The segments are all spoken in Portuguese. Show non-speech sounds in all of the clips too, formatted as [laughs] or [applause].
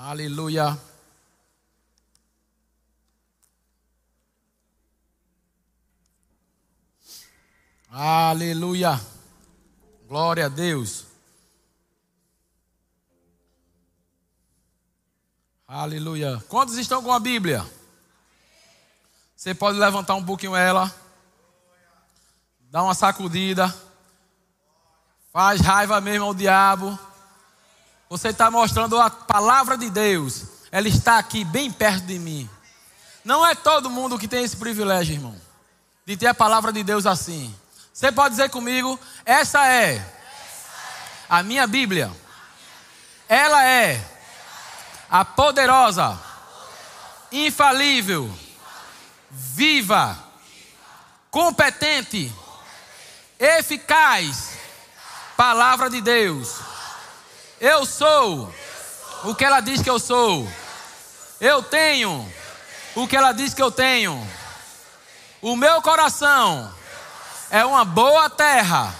Aleluia. Aleluia. Glória a Deus. Aleluia. Quantos estão com a Bíblia? Você pode levantar um pouquinho ela. Dá uma sacudida. Faz raiva mesmo ao diabo. Você está mostrando a palavra de Deus. Ela está aqui bem perto de mim. Não é todo mundo que tem esse privilégio, irmão, de ter a palavra de Deus assim. Você pode dizer comigo: essa é a minha Bíblia. Ela é a poderosa, infalível viva, competente, eficaz palavra de Deus. Eu sou o que ela diz que eu sou. Eu tenho o que ela diz que eu tenho. O meu coração é uma boa terra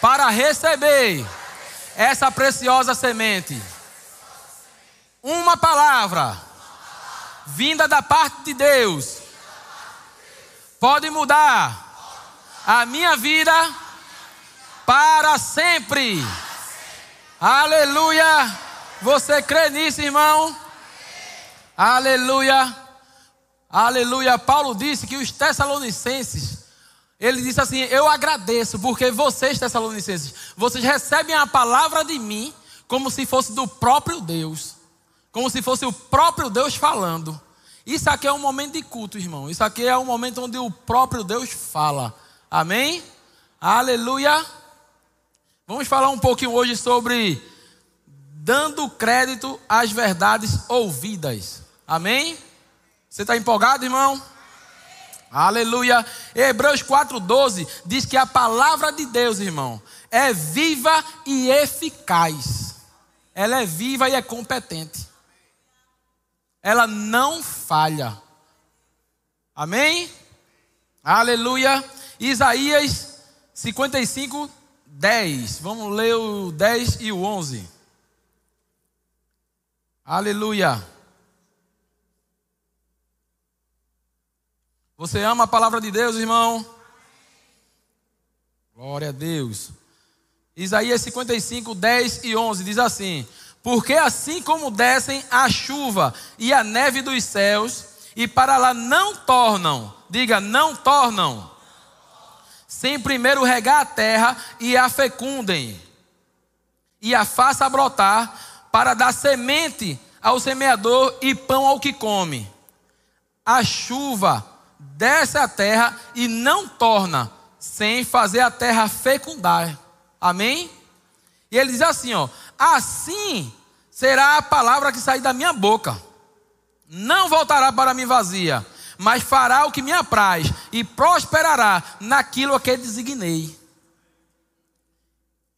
para receber essa preciosa semente. Uma palavra vinda da parte de Deus pode mudar a minha vida para sempre. Aleluia. Você crê nisso, irmão? Aleluia. Aleluia. Paulo disse que os Tessalonicenses, ele disse assim: Eu agradeço, porque vocês, Tessalonicenses, vocês recebem a palavra de mim como se fosse do próprio Deus, como se fosse o próprio Deus falando. Isso aqui é um momento de culto, irmão. Isso aqui é um momento onde o próprio Deus fala. Amém? Aleluia. Vamos falar um pouquinho hoje sobre dando crédito às verdades ouvidas. Amém? Você está empolgado, irmão? Aleluia. Hebreus 4,12 diz que a palavra de Deus, irmão, é viva e eficaz. Ela é viva e é competente ela não falha. Amém? Aleluia. Isaías 55, 10. Vamos ler o 10 e o 11. Aleluia. Você ama a palavra de Deus, irmão? Glória a Deus. Isaías 55, 10 e 11 diz assim: porque assim como descem a chuva e a neve dos céus, e para lá não tornam, diga, não tornam, sem primeiro regar a terra e a fecundem, e a faça brotar, para dar semente ao semeador e pão ao que come. A chuva desce a terra e não torna, sem fazer a terra fecundar. Amém? E ele diz assim, ó: Assim será a palavra que sair da minha boca. Não voltará para mim vazia, mas fará o que me apraz e prosperará naquilo a que designei.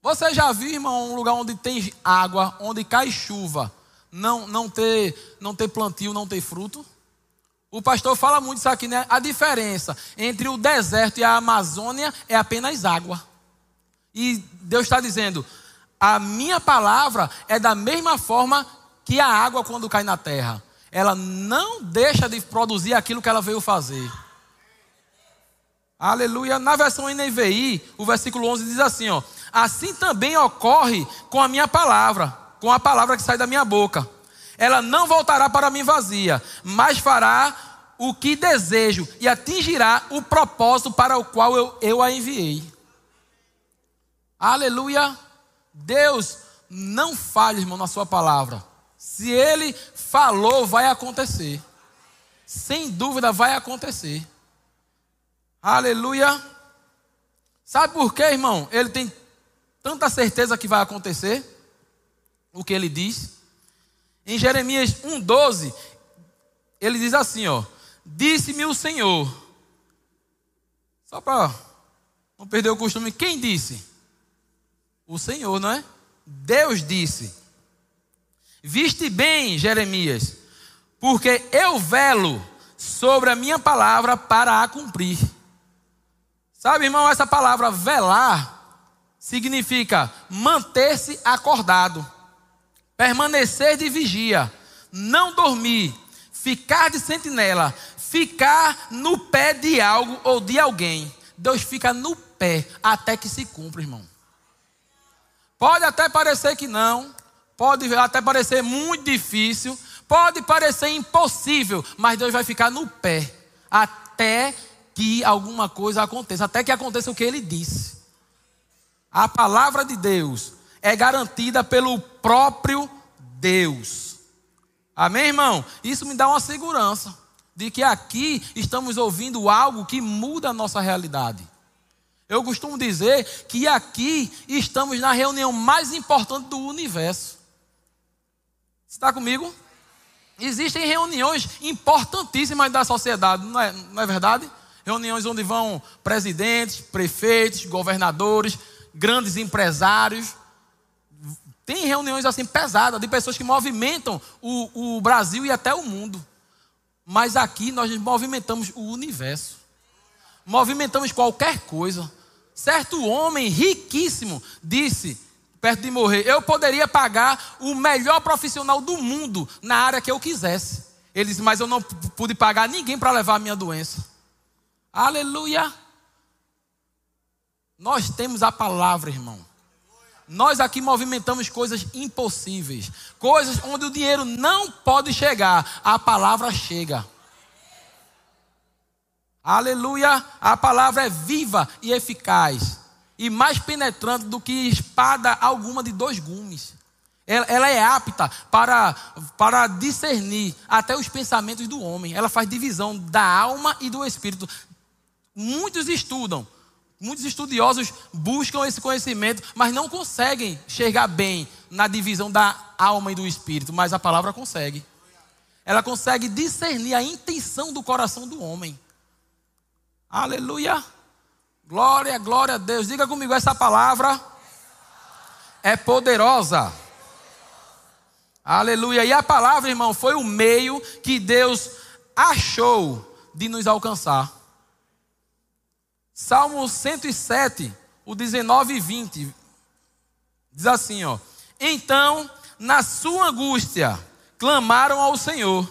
Você já viu, irmão, um lugar onde tem água, onde cai chuva, não, não, ter, não ter plantio, não ter fruto? O pastor fala muito isso aqui, né? A diferença entre o deserto e a Amazônia é apenas água. E Deus está dizendo: a minha palavra é da mesma forma que a água quando cai na terra. Ela não deixa de produzir aquilo que ela veio fazer. Aleluia. Na versão NVI, o versículo 11 diz assim: ó, Assim também ocorre com a minha palavra, com a palavra que sai da minha boca. Ela não voltará para mim vazia, mas fará o que desejo e atingirá o propósito para o qual eu, eu a enviei. Aleluia. Deus não falha, irmão, na sua palavra. Se ele falou, vai acontecer. Sem dúvida vai acontecer. Aleluia. Sabe por quê, irmão? Ele tem tanta certeza que vai acontecer o que ele diz. Em Jeremias 1:12, ele diz assim, ó: Disse-me o Senhor. Só para não perder o costume, quem disse? O Senhor, não é? Deus disse: Viste bem, Jeremias, porque eu velo sobre a minha palavra para a cumprir. Sabe, irmão, essa palavra velar significa manter-se acordado, permanecer de vigia, não dormir, ficar de sentinela, ficar no pé de algo ou de alguém. Deus fica no pé até que se cumpra, irmão. Pode até parecer que não, pode até parecer muito difícil, pode parecer impossível, mas Deus vai ficar no pé até que alguma coisa aconteça, até que aconteça o que ele disse. A palavra de Deus é garantida pelo próprio Deus. Amém, irmão? Isso me dá uma segurança de que aqui estamos ouvindo algo que muda a nossa realidade. Eu costumo dizer que aqui estamos na reunião mais importante do universo. Está comigo? Existem reuniões importantíssimas da sociedade, não é, não é verdade? Reuniões onde vão presidentes, prefeitos, governadores, grandes empresários. Tem reuniões assim pesadas de pessoas que movimentam o, o Brasil e até o mundo. Mas aqui nós movimentamos o universo. Movimentamos qualquer coisa. Certo homem riquíssimo disse, perto de morrer, eu poderia pagar o melhor profissional do mundo na área que eu quisesse. Ele disse, mas eu não pude pagar ninguém para levar a minha doença. Aleluia. Nós temos a palavra, irmão. Nós aqui movimentamos coisas impossíveis, coisas onde o dinheiro não pode chegar, a palavra chega. Aleluia! A palavra é viva e eficaz, e mais penetrante do que espada alguma de dois gumes. Ela, ela é apta para, para discernir até os pensamentos do homem. Ela faz divisão da alma e do espírito. Muitos estudam, Muitos estudiosos buscam esse conhecimento, mas não conseguem chegar bem na divisão da alma e do espírito, mas a palavra consegue. Ela consegue discernir a intenção do coração do homem. Aleluia! Glória, glória a Deus. Diga comigo, essa palavra é poderosa. Aleluia. E a palavra, irmão, foi o meio que Deus achou de nos alcançar. Salmo 107, o 19 e 20. Diz assim, ó: Então, na sua angústia, clamaram ao Senhor,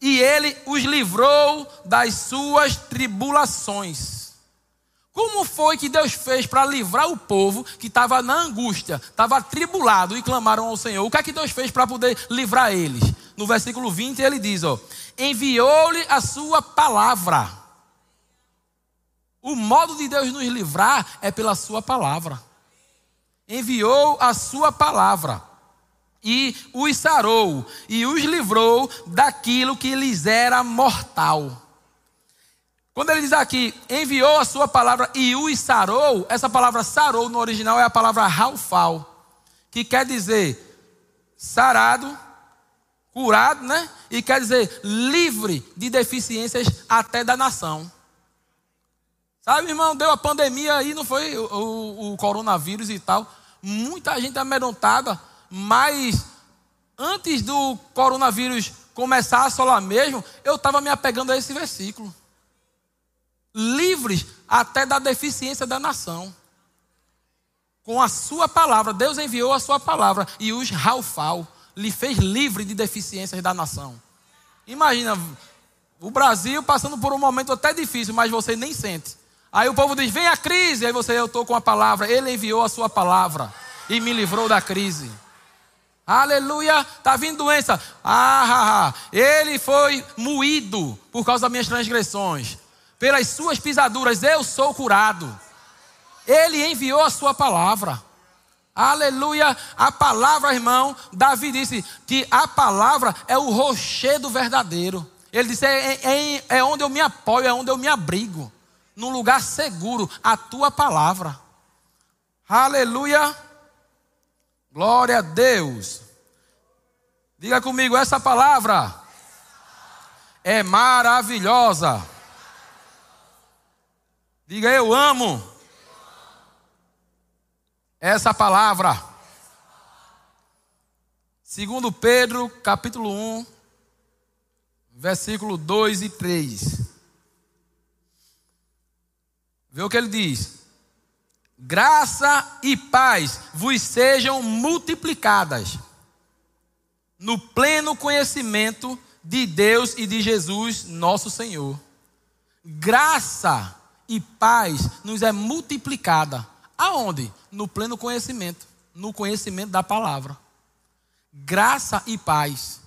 e ele os livrou das suas tribulações. Como foi que Deus fez para livrar o povo que estava na angústia, estava tribulado e clamaram ao Senhor? O que é que Deus fez para poder livrar eles? No versículo 20 ele diz: ó, enviou-lhe a sua palavra o modo de Deus nos livrar é pela Sua palavra. Enviou a Sua palavra e os sarou e os livrou daquilo que lhes era mortal. Quando ele diz aqui, enviou a sua palavra e os sarou, essa palavra sarou no original é a palavra raufal, que quer dizer sarado, curado, né? E quer dizer livre de deficiências até da nação. Sabe, irmão, deu a pandemia aí, não foi o, o, o coronavírus e tal. Muita gente amedrontada, mas antes do coronavírus começar a assolar mesmo, eu estava me apegando a esse versículo. Livres até da deficiência da nação. Com a sua palavra, Deus enviou a sua palavra e os Raufal lhe fez livre de deficiências da nação. Imagina, o Brasil passando por um momento até difícil, mas você nem sente. Aí o povo diz: vem a crise. Aí você, eu estou com a palavra. Ele enviou a sua palavra e me livrou da crise. Aleluia, está vindo doença. Ah, ah, ah, ele foi moído por causa das minhas transgressões. Pelas suas pisaduras eu sou curado. Ele enviou a sua palavra. Aleluia, a palavra, irmão. Davi disse que a palavra é o rochedo verdadeiro. Ele disse: é, é, é onde eu me apoio, é onde eu me abrigo num lugar seguro a tua palavra. Aleluia. Glória a Deus. Diga comigo, essa palavra é maravilhosa. Diga, eu amo essa palavra. Segundo Pedro, capítulo 1, versículo 2 e 3. Vê o que ele diz. Graça e paz vos sejam multiplicadas. no pleno conhecimento de Deus e de Jesus, nosso Senhor. Graça e paz nos é multiplicada. Aonde? No pleno conhecimento, no conhecimento da palavra. Graça e paz.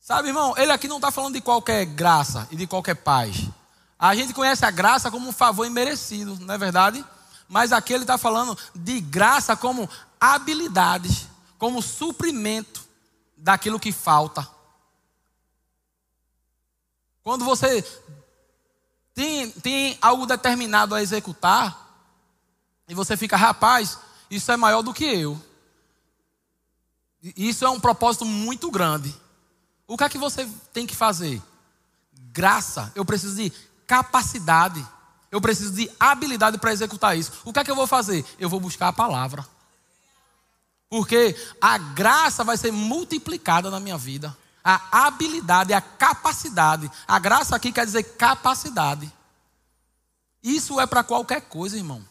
Sabe, irmão, ele aqui não está falando de qualquer graça e de qualquer paz. A gente conhece a graça como um favor imerecido, não é verdade? Mas aqui ele está falando de graça como habilidades, como suprimento daquilo que falta. Quando você tem, tem algo determinado a executar, e você fica, rapaz, isso é maior do que eu. Isso é um propósito muito grande. O que é que você tem que fazer? Graça. Eu preciso de capacidade. Eu preciso de habilidade para executar isso. O que é que eu vou fazer? Eu vou buscar a palavra. Porque a graça vai ser multiplicada na minha vida a habilidade, a capacidade. A graça aqui quer dizer capacidade. Isso é para qualquer coisa, irmão.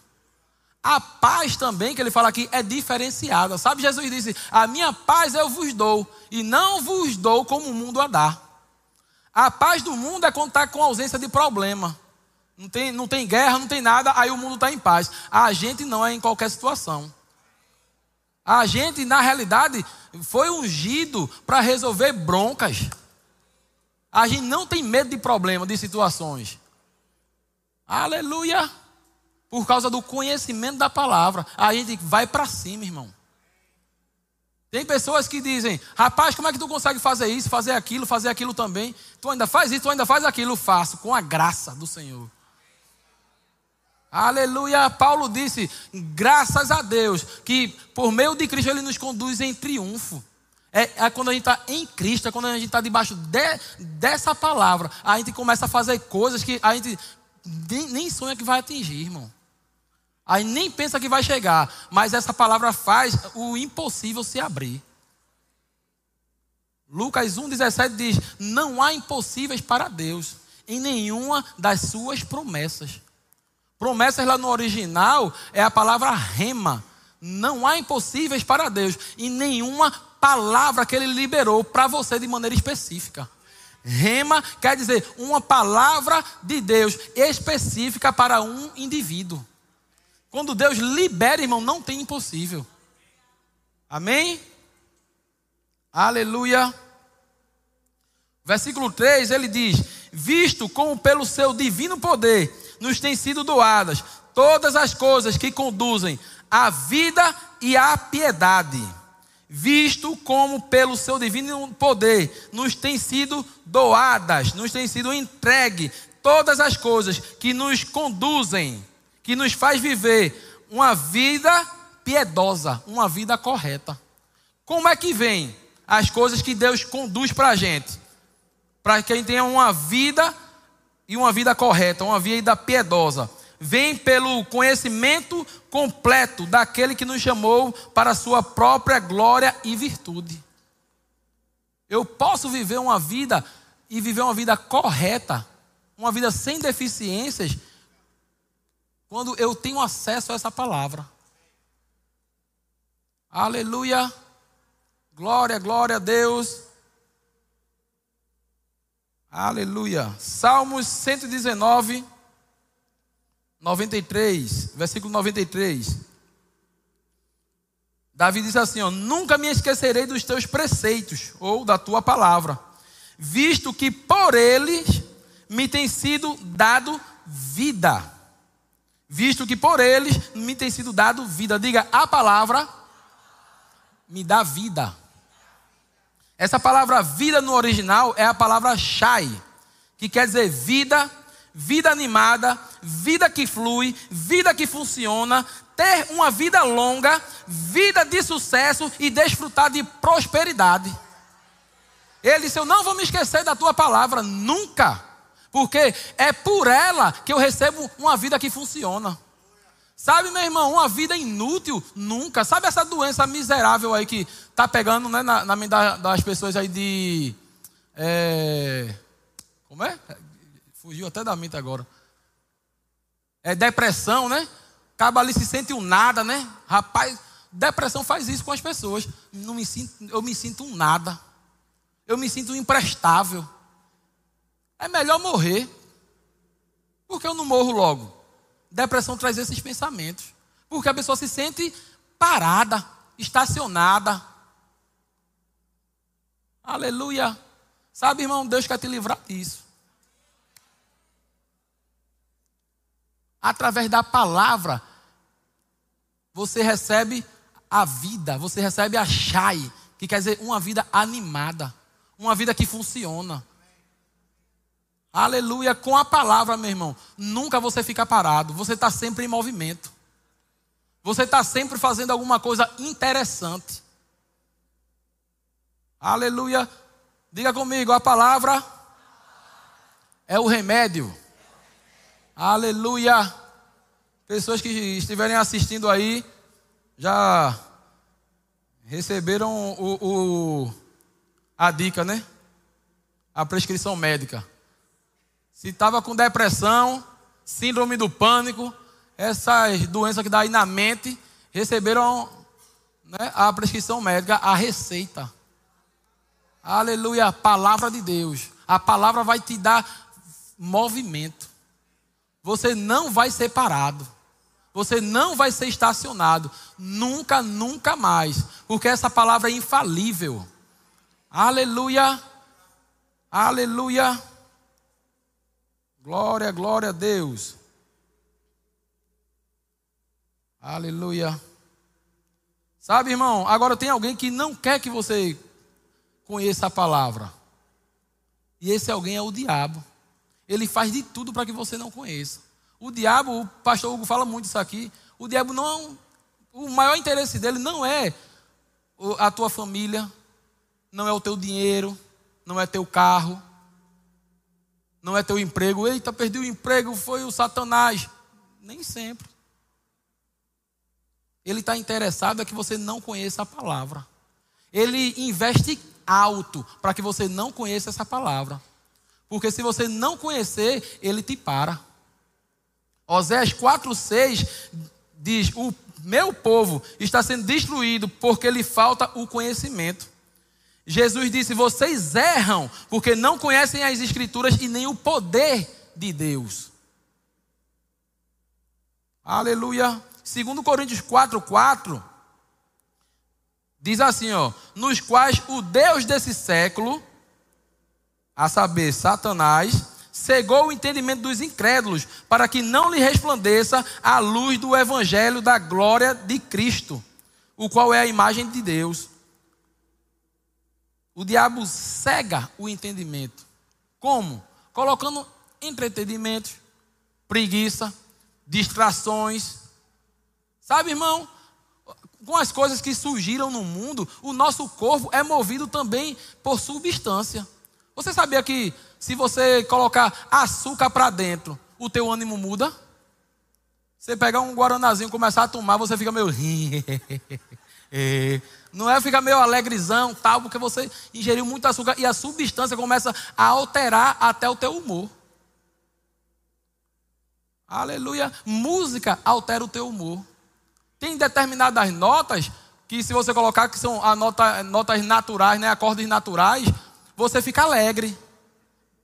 A paz também, que ele fala aqui, é diferenciada. Sabe, Jesus disse: A minha paz eu vos dou, e não vos dou como o mundo a dá. A paz do mundo é contar com ausência de problema. Não tem, não tem guerra, não tem nada, aí o mundo está em paz. A gente não é em qualquer situação. A gente, na realidade, foi ungido para resolver broncas. A gente não tem medo de problemas, de situações. Aleluia! Por causa do conhecimento da palavra, a gente vai para cima, irmão. Tem pessoas que dizem: rapaz, como é que tu consegue fazer isso, fazer aquilo, fazer aquilo também? Tu ainda faz isso, tu ainda faz aquilo. Faço, com a graça do Senhor. Aleluia. Paulo disse: graças a Deus, que por meio de Cristo ele nos conduz em triunfo. É, é quando a gente está em Cristo, é quando a gente está debaixo de, dessa palavra, a gente começa a fazer coisas que a gente nem, nem sonha que vai atingir, irmão. Aí nem pensa que vai chegar, mas essa palavra faz o impossível se abrir. Lucas 1,17 diz: Não há impossíveis para Deus em nenhuma das suas promessas. Promessas lá no original é a palavra rema. Não há impossíveis para Deus. E nenhuma palavra que ele liberou para você de maneira específica. Rema quer dizer uma palavra de Deus específica para um indivíduo. Quando Deus libera, irmão, não tem impossível. Amém? Aleluia. Versículo 3, ele diz: Visto como pelo seu divino poder nos têm sido doadas todas as coisas que conduzem à vida e à piedade, visto como pelo seu divino poder nos têm sido doadas, nos têm sido entregue todas as coisas que nos conduzem, que nos faz viver uma vida piedosa, uma vida correta. Como é que vem as coisas que Deus conduz para a gente? Para que a gente tenha uma vida e uma vida correta, uma vida piedosa. Vem pelo conhecimento completo daquele que nos chamou para a sua própria glória e virtude. Eu posso viver uma vida e viver uma vida correta, uma vida sem deficiências, quando eu tenho acesso a essa palavra. Aleluia. Glória, glória a Deus. Aleluia. Salmos 119, 93, versículo 93. Davi diz assim: ó, Nunca me esquecerei dos teus preceitos, ou da tua palavra, visto que por eles me tem sido dado vida. Visto que por eles me tem sido dado vida. Diga, a palavra me dá vida. Essa palavra vida no original é a palavra shai, que quer dizer vida, vida animada, vida que flui, vida que funciona, ter uma vida longa, vida de sucesso e desfrutar de prosperidade. Ele disse: Eu não vou me esquecer da tua palavra, nunca, porque é por ela que eu recebo uma vida que funciona. Sabe, meu irmão, uma vida inútil, nunca. Sabe essa doença miserável aí que tá pegando né, na, na mente das pessoas aí de. É, como é? Fugiu até da mente agora. É depressão, né? Acaba ali se sente um nada, né? Rapaz, Depressão faz isso com as pessoas. Não me sinto, eu me sinto um nada. Eu me sinto imprestável. É melhor morrer. Porque eu não morro logo. Depressão traz esses pensamentos. Porque a pessoa se sente parada, estacionada. Aleluia. Sabe, irmão, Deus quer te livrar disso. Através da palavra, você recebe a vida, você recebe a Shai, que quer dizer uma vida animada, uma vida que funciona. Aleluia, com a palavra, meu irmão. Nunca você fica parado, você está sempre em movimento. Você está sempre fazendo alguma coisa interessante. Aleluia. Diga comigo, a palavra é o remédio. Aleluia. Pessoas que estiverem assistindo aí já receberam o, o, a dica, né? A prescrição médica. Se estava com depressão, síndrome do pânico, essas doenças que dá aí na mente, receberam né, a prescrição médica, a receita. Aleluia, palavra de Deus. A palavra vai te dar movimento. Você não vai ser parado. Você não vai ser estacionado. Nunca, nunca mais. Porque essa palavra é infalível. Aleluia. Aleluia. Glória, glória a Deus. Aleluia. Sabe, irmão, agora tem alguém que não quer que você conheça a palavra. E esse alguém é o diabo. Ele faz de tudo para que você não conheça. O diabo, o pastor Hugo fala muito isso aqui. O diabo não. O maior interesse dele não é a tua família, não é o teu dinheiro, não é teu carro, não é teu emprego. Eita, perdi o emprego, foi o Satanás. Nem sempre. Ele está interessado é que você não conheça a palavra. Ele investe alto para que você não conheça essa palavra. Porque se você não conhecer, ele te para. Oséias 4,6 diz: O meu povo está sendo destruído porque lhe falta o conhecimento. Jesus disse: Vocês erram porque não conhecem as Escrituras e nem o poder de Deus. Aleluia. Segundo Coríntios 4,4 diz assim: ó, nos quais o Deus desse século, a saber, Satanás, cegou o entendimento dos incrédulos, para que não lhe resplandeça a luz do evangelho da glória de Cristo, o qual é a imagem de Deus. O diabo cega o entendimento. Como? Colocando entretenimentos, preguiça, distrações. Sabe, irmão? Com as coisas que surgiram no mundo, o nosso corpo é movido também por substância. Você sabia que se você colocar açúcar para dentro, o teu ânimo muda? Você pegar um guaranazinho e começar a tomar, você fica meio. [laughs] Não é ficar meio alegrezão, tal, porque você ingeriu muito açúcar e a substância começa a alterar até o teu humor. Aleluia. Música altera o teu humor. Tem determinadas notas que se você colocar que são a nota, notas naturais, né, acordes naturais, você fica alegre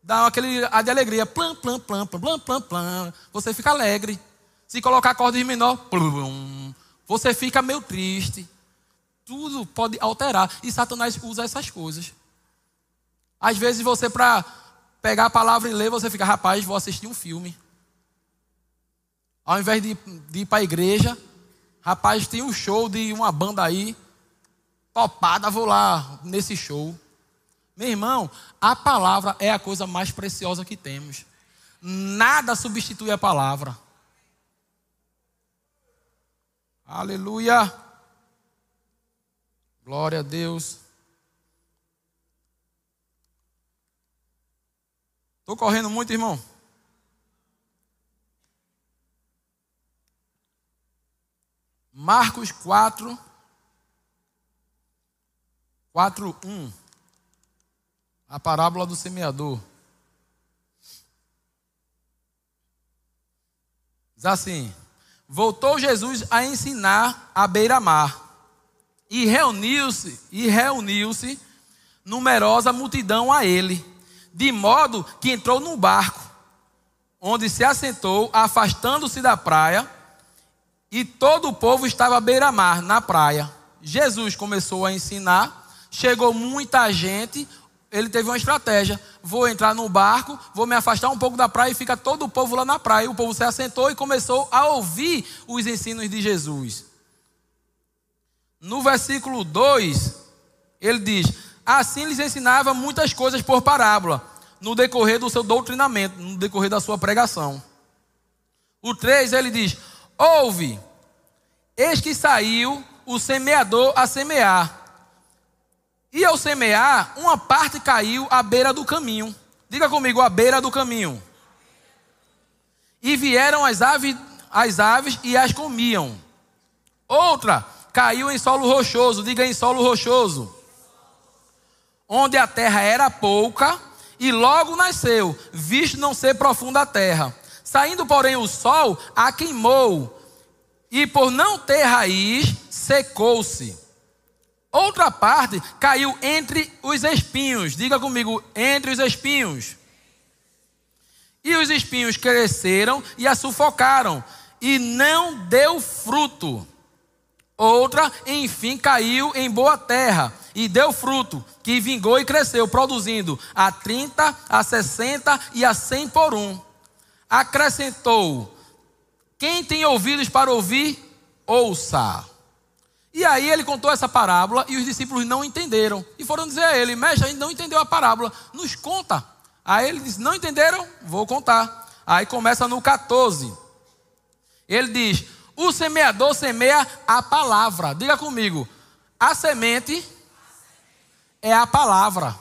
dá aquele a de alegria, plam, plam, plam, plam, plam, plam. Você fica alegre. Se colocar acordes menor, plum, você fica meio triste. Tudo pode alterar. E Satanás usa essas coisas. Às vezes você, para pegar a palavra e ler, você fica, rapaz, vou assistir um filme. Ao invés de, de ir para a igreja, rapaz, tem um show de uma banda aí. Topada, vou lá nesse show. Meu irmão, a palavra é a coisa mais preciosa que temos. Nada substitui a palavra. Aleluia. Glória a Deus. Estou correndo muito, irmão. Marcos 4, 4, 1 a parábola do semeador. Diz assim: Voltou Jesus a ensinar à beira-mar. E reuniu-se, e reuniu-se numerosa multidão a ele, de modo que entrou num barco, onde se assentou, afastando-se da praia, e todo o povo estava à beira-mar, na praia. Jesus começou a ensinar, chegou muita gente, ele teve uma estratégia. Vou entrar no barco, vou me afastar um pouco da praia e fica todo o povo lá na praia. O povo se assentou e começou a ouvir os ensinos de Jesus. No versículo 2, ele diz: Assim lhes ensinava muitas coisas por parábola, no decorrer do seu doutrinamento, no decorrer da sua pregação. O 3, ele diz: Ouve, eis que saiu o semeador a semear. E ao semear, uma parte caiu à beira do caminho. Diga comigo, à beira do caminho. E vieram as aves, as aves e as comiam. Outra caiu em solo rochoso. Diga em solo rochoso. Onde a terra era pouca e logo nasceu, visto não ser profunda a terra. Saindo, porém, o sol a queimou, e por não ter raiz, secou-se. Outra parte caiu entre os espinhos. Diga comigo, entre os espinhos. E os espinhos cresceram e a sufocaram, e não deu fruto. Outra, enfim, caiu em boa terra e deu fruto, que vingou e cresceu, produzindo a 30, a 60 e a 100 por um. Acrescentou: Quem tem ouvidos para ouvir, ouça. E aí ele contou essa parábola e os discípulos não entenderam. E foram dizer a ele: Mestre, a gente não entendeu a parábola, nos conta. Aí ele disse: Não entenderam? Vou contar. Aí começa no 14. Ele diz: O semeador semeia a palavra. Diga comigo: a semente é a palavra.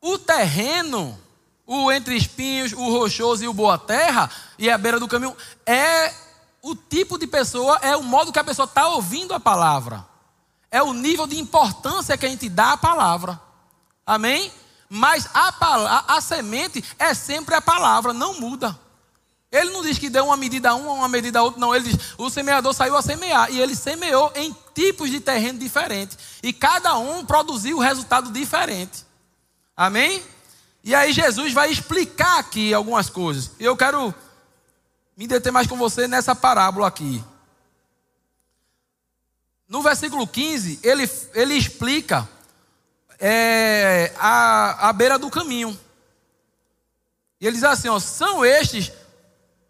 O terreno, o entre espinhos, o rochoso e o boa terra, e a beira do caminho, é o tipo de pessoa, é o modo que a pessoa está ouvindo a palavra. É o nível de importância que a gente dá à palavra. Amém? Mas a, a, a semente é sempre a palavra, não muda. Ele não diz que deu uma medida a um, uma medida a outro, não. Ele diz: o semeador saiu a semear. E ele semeou em tipos de terreno diferentes. E cada um produziu um resultado diferente. Amém? E aí Jesus vai explicar aqui algumas coisas. Eu quero me deter mais com você nessa parábola aqui. No versículo 15, ele, ele explica é, a, a beira do caminho. E ele diz assim: ó, são estes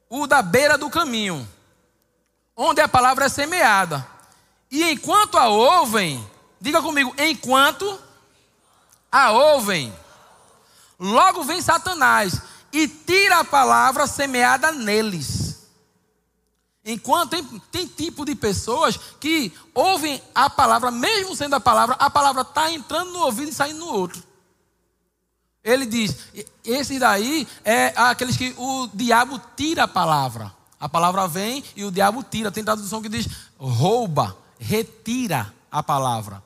o da beira do caminho, onde a palavra é semeada. E enquanto a ouvem, diga comigo, enquanto a ouvem, logo vem Satanás e tira a palavra semeada neles. Enquanto tem, tem tipo de pessoas que ouvem a palavra, mesmo sendo a palavra, a palavra está entrando no ouvido e saindo no outro. Ele diz: esse daí é aqueles que o diabo tira a palavra. A palavra vem e o diabo tira. Tem tradução que diz: rouba, retira a palavra.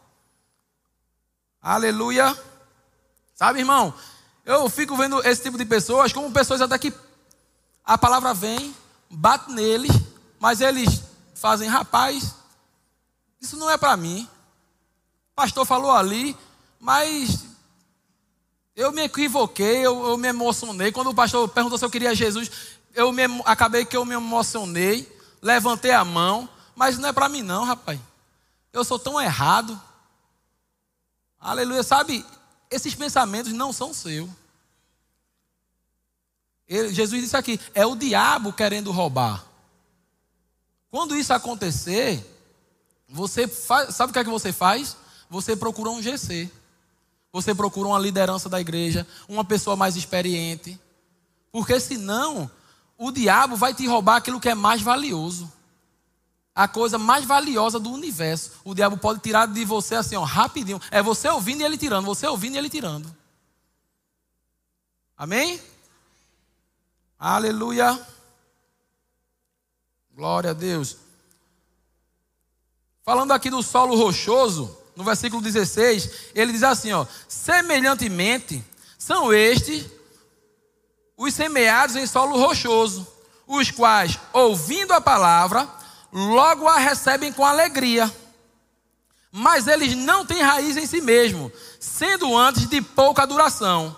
Aleluia. Sabe, irmão? Eu fico vendo esse tipo de pessoas como pessoas até que a palavra vem, bate neles, mas eles fazem, rapaz, isso não é para mim. O pastor falou ali, mas eu me equivoquei, eu, eu, me emocionei. Quando o pastor perguntou se eu queria Jesus, eu me, acabei que eu me emocionei, levantei a mão, mas não é para mim não, rapaz. Eu sou tão errado. Aleluia, sabe? esses pensamentos não são seus. Jesus disse aqui: é o diabo querendo roubar. Quando isso acontecer, você faz, sabe o que é que você faz? Você procura um GC. Você procura uma liderança da igreja, uma pessoa mais experiente. Porque senão, o diabo vai te roubar aquilo que é mais valioso a coisa mais valiosa do universo. O diabo pode tirar de você assim, ó, rapidinho. É você ouvindo e ele tirando, você ouvindo e ele tirando. Amém? Aleluia. Glória a Deus. Falando aqui do solo rochoso, no versículo 16, ele diz assim, ó: "Semelhantemente são estes os semeados em solo rochoso, os quais, ouvindo a palavra, logo a recebem com alegria. mas eles não têm raiz em si mesmo, sendo antes de pouca duração.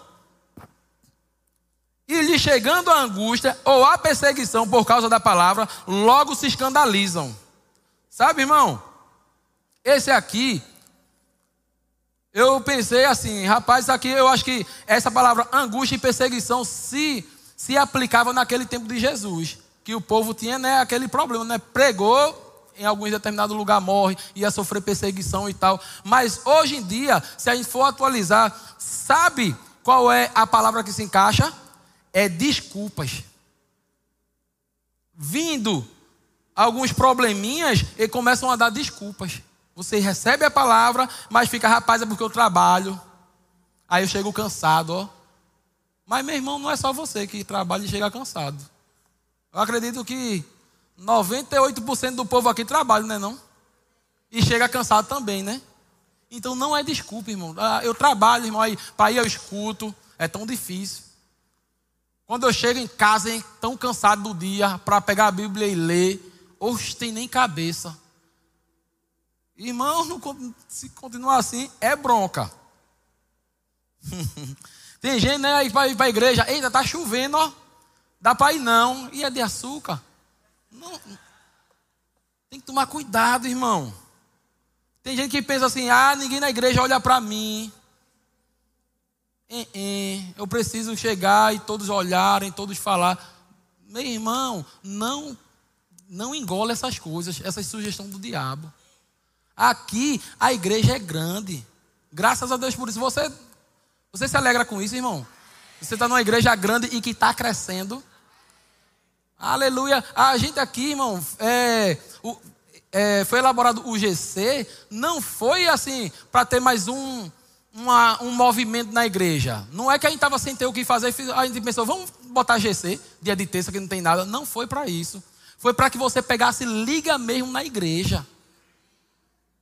E lhe chegando a angústia ou a perseguição por causa da palavra, logo se escandalizam. Sabe, irmão? Esse aqui, eu pensei assim, rapaz, aqui eu acho que essa palavra angústia e perseguição se, se aplicava naquele tempo de Jesus. Que o povo tinha né, aquele problema, né? Pregou, em algum determinado lugar morre, ia sofrer perseguição e tal. Mas hoje em dia, se a gente for atualizar, sabe qual é a palavra que se encaixa? É desculpas. Vindo alguns probleminhas, e começam a dar desculpas. Você recebe a palavra, mas fica, rapaz, é porque eu trabalho. Aí eu chego cansado, ó. Mas, meu irmão, não é só você que trabalha e chega cansado. Eu acredito que 98% do povo aqui trabalha, né não? E chega cansado também, né? Então não é desculpa, irmão. Ah, eu trabalho, irmão, aí para ir eu escuto, é tão difícil. Quando eu chego em casa, hein, tão cansado do dia, para pegar a Bíblia e ler, hoje tem nem cabeça. Irmão, se continuar assim, é bronca. [laughs] tem gente, né, aí ir para a igreja, eita, tá chovendo, ó. Dá para ir não. E é de açúcar. Não, tem que tomar cuidado, irmão. Tem gente que pensa assim: ah, ninguém na igreja olha para mim. Eu preciso chegar e todos olharem, todos falar. Meu irmão, não, não engole essas coisas, essas sugestões do diabo. Aqui a igreja é grande. Graças a Deus por isso. Você, você se alegra com isso, irmão? Você está numa igreja grande e que está crescendo. Aleluia. A gente aqui, irmão, é, o, é, foi elaborado o GC, não foi assim para ter mais um, uma, um movimento na igreja. Não é que a gente estava sem ter o que fazer, a gente pensou, vamos botar GC, dia de terça que não tem nada. Não foi para isso. Foi para que você pegasse liga mesmo na igreja.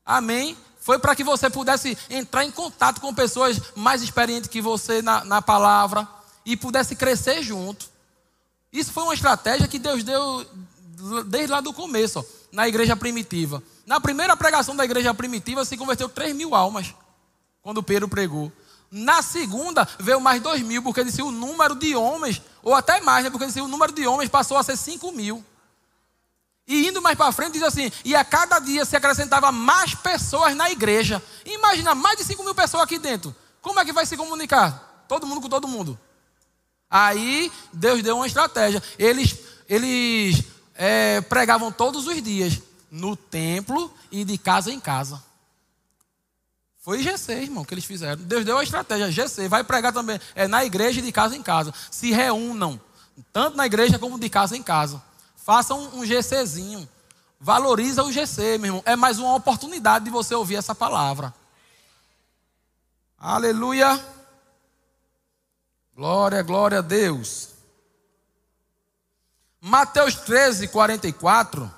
Amém? Foi para que você pudesse entrar em contato com pessoas mais experientes que você na, na palavra e pudesse crescer junto. Isso foi uma estratégia que Deus deu desde lá do começo, ó, na igreja primitiva. Na primeira pregação da igreja primitiva se converteu 3 mil almas, quando Pedro pregou. Na segunda veio mais 2 mil, porque disse o número de homens, ou até mais, né, porque disse o número de homens passou a ser 5 mil. E indo mais para frente, diz assim: e a cada dia se acrescentava mais pessoas na igreja. Imagina, mais de 5 mil pessoas aqui dentro. Como é que vai se comunicar? Todo mundo com todo mundo. Aí Deus deu uma estratégia. Eles, eles é, pregavam todos os dias no templo e de casa em casa. Foi GC, irmão, que eles fizeram. Deus deu a estratégia. GC vai pregar também é na igreja e de casa em casa. Se reúnam, tanto na igreja como de casa em casa. Façam um GCzinho. Valoriza o GC, meu irmão. É mais uma oportunidade de você ouvir essa palavra. Aleluia. Glória, glória a Deus. Mateus 13, 44.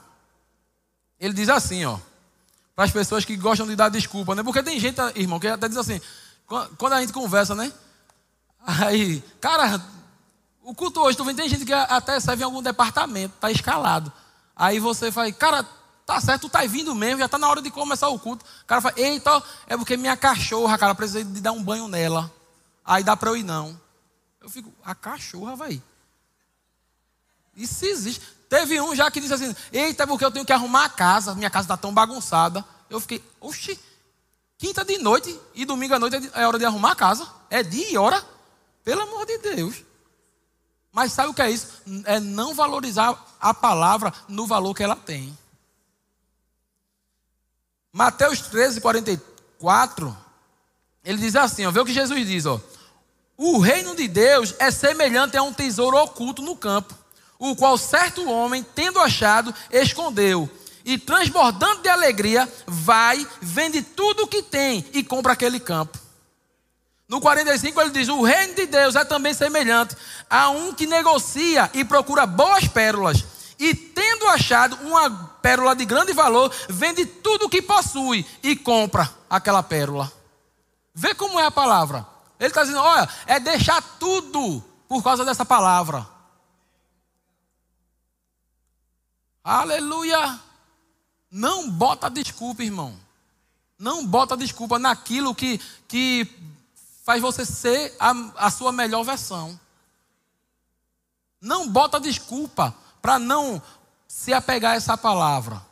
Ele diz assim, ó. Para as pessoas que gostam de dar desculpa, né? Porque tem gente, irmão, que até diz assim. Quando a gente conversa, né? Aí, cara, o culto hoje, tu vê, tem gente que até serve em algum departamento, tá escalado. Aí você fala, cara, tá certo, tu tá vindo mesmo, já tá na hora de começar o culto. O cara fala, eita, é porque minha cachorra, cara, precisa de dar um banho nela. Aí dá para eu ir não. Eu fico, a cachorra, vai. Isso existe. Teve um já que disse assim: Eita, porque eu tenho que arrumar a casa, minha casa está tão bagunçada. Eu fiquei, oxi, quinta de noite e domingo à noite é hora de arrumar a casa. É dia e hora. Pelo amor de Deus. Mas sabe o que é isso? É não valorizar a palavra no valor que ela tem. Mateus 13, 44, ele diz assim: ó, vê o que Jesus diz, ó. O reino de Deus é semelhante a um tesouro oculto no campo, o qual certo homem, tendo achado, escondeu. E transbordando de alegria, vai, vende tudo o que tem e compra aquele campo. No 45 ele diz: O reino de Deus é também semelhante a um que negocia e procura boas pérolas. E tendo achado uma pérola de grande valor, vende tudo o que possui e compra aquela pérola. Vê como é a palavra. Ele está dizendo: olha, é deixar tudo por causa dessa palavra. Aleluia. Não bota desculpa, irmão. Não bota desculpa naquilo que, que faz você ser a, a sua melhor versão. Não bota desculpa para não se apegar a essa palavra.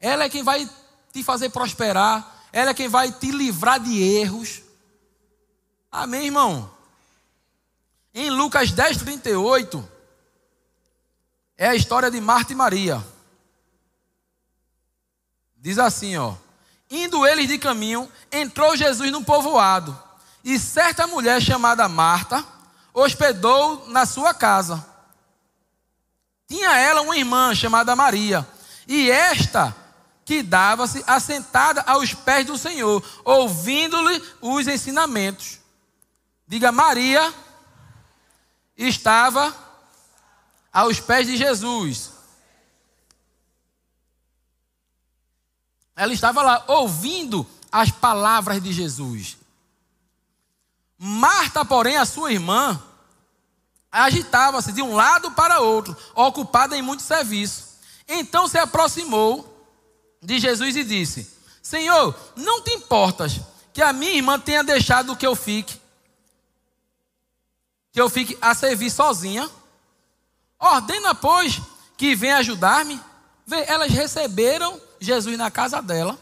Ela é quem vai te fazer prosperar, ela é quem vai te livrar de erros. Amém, irmão? Em Lucas 10, 38, é a história de Marta e Maria. Diz assim, ó. Indo eles de caminho, entrou Jesus num povoado, e certa mulher chamada Marta hospedou na sua casa. Tinha ela uma irmã chamada Maria, e esta que dava-se assentada aos pés do Senhor, ouvindo-lhe os ensinamentos. Diga, Maria estava aos pés de Jesus. Ela estava lá ouvindo as palavras de Jesus. Marta, porém, a sua irmã, agitava-se de um lado para outro, ocupada em muito serviço. Então se aproximou de Jesus e disse: Senhor, não te importas que a minha irmã tenha deixado que eu fique, que eu fique a servir sozinha? Ordena, pois, que venha ajudar-me. Elas receberam Jesus na casa dela.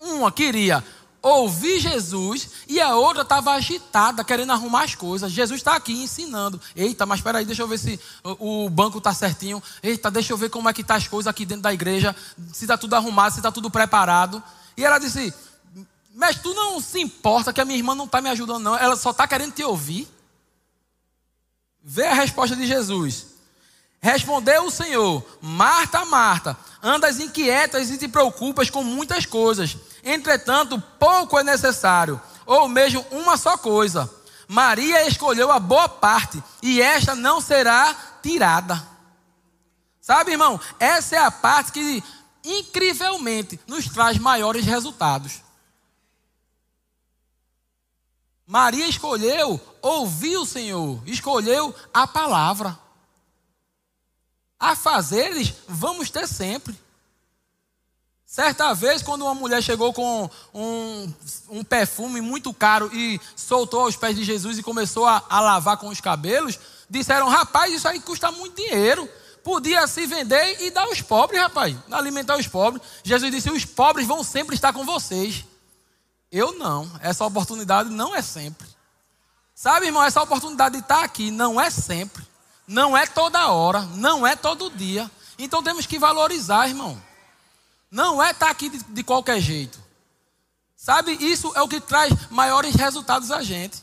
Uma queria ouvir Jesus e a outra estava agitada, querendo arrumar as coisas. Jesus está aqui ensinando. Eita, mas espera aí, deixa eu ver se o banco está certinho. Eita, deixa eu ver como é que tá as coisas aqui dentro da igreja, se está tudo arrumado, se está tudo preparado. E ela disse: Mas tu não se importa que a minha irmã não está me ajudando, não. Ela só está querendo te ouvir. Vê a resposta de Jesus. Respondeu o Senhor: Marta, Marta, andas inquietas e te preocupas com muitas coisas. Entretanto, pouco é necessário, ou mesmo uma só coisa. Maria escolheu a boa parte, e esta não será tirada. Sabe, irmão, essa é a parte que incrivelmente nos traz maiores resultados. Maria escolheu ouvir o Senhor, escolheu a palavra. A fazeres, vamos ter sempre. Certa vez, quando uma mulher chegou com um, um, perfume muito caro e soltou aos pés de Jesus e começou a, a lavar com os cabelos, disseram: Rapaz, isso aí custa muito dinheiro. Podia se vender e dar aos pobres, rapaz, alimentar os pobres. Jesus disse: Os pobres vão sempre estar com vocês. Eu não, essa oportunidade não é sempre. Sabe, irmão, essa oportunidade de estar aqui não é sempre. Não é toda hora, não é todo dia. Então temos que valorizar, irmão. Não é estar aqui de, de qualquer jeito. Sabe, isso é o que traz maiores resultados a gente.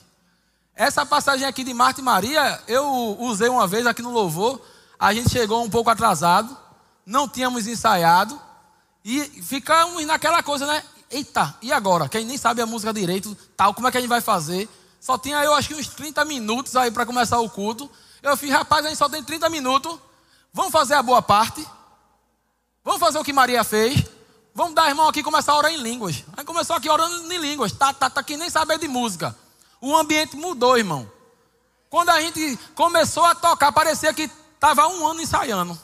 Essa passagem aqui de Marta e Maria, eu usei uma vez aqui no louvor. A gente chegou um pouco atrasado, não tínhamos ensaiado e ficamos naquela coisa, né? Eita, e agora? Quem nem sabe a música direito, tal, como é que a gente vai fazer? Só tinha eu acho que uns 30 minutos aí para começar o culto. Eu fiz, rapaz, a gente só tem 30 minutos. Vamos fazer a boa parte. Vamos fazer o que Maria fez. Vamos dar, irmão, aqui começar a orar em línguas. Aí começou aqui orando em línguas. Tá, tá, tá, que nem saber de música. O ambiente mudou, irmão. Quando a gente começou a tocar, parecia que estava um ano ensaiando.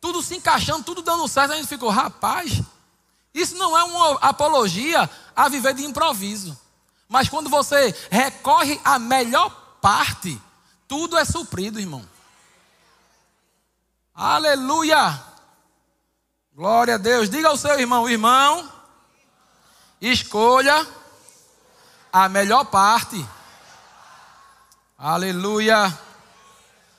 Tudo se encaixando, tudo dando certo. A gente ficou, rapaz, isso não é uma apologia a viver de improviso. Mas quando você recorre à melhor parte, tudo é suprido, irmão. Aleluia! Glória a Deus. Diga ao seu irmão, irmão, escolha a melhor parte. Aleluia.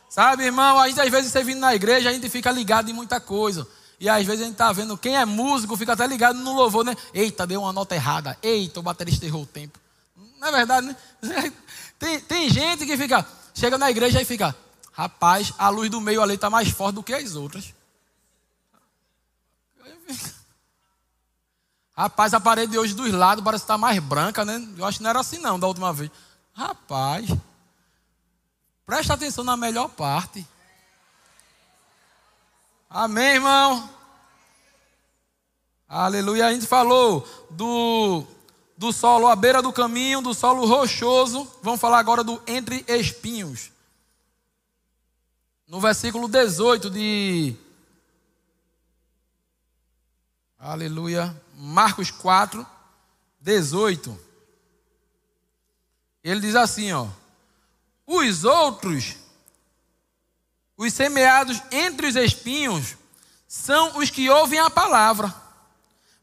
Sabe, irmão, a gente às vezes você vindo na igreja, a gente fica ligado em muita coisa. E às vezes a gente está vendo quem é músico, fica até ligado no louvor, né? Eita, deu uma nota errada. Eita, o baterista errou o tempo. Não é verdade, né? [laughs] Tem, tem gente que fica, chega na igreja e fica, rapaz, a luz do meio ali está mais forte do que as outras. [laughs] Rapaz, a parede hoje dos lados parece estar tá mais branca, né? Eu acho que não era assim não da última vez. Rapaz, presta atenção na melhor parte. Amém, irmão? Aleluia. A gente falou do do solo à beira do caminho, do solo rochoso. Vamos falar agora do entre espinhos. No versículo 18 de. Aleluia. Marcos 4, 18. Ele diz assim, ó: Os outros, os semeados entre os espinhos, são os que ouvem a palavra,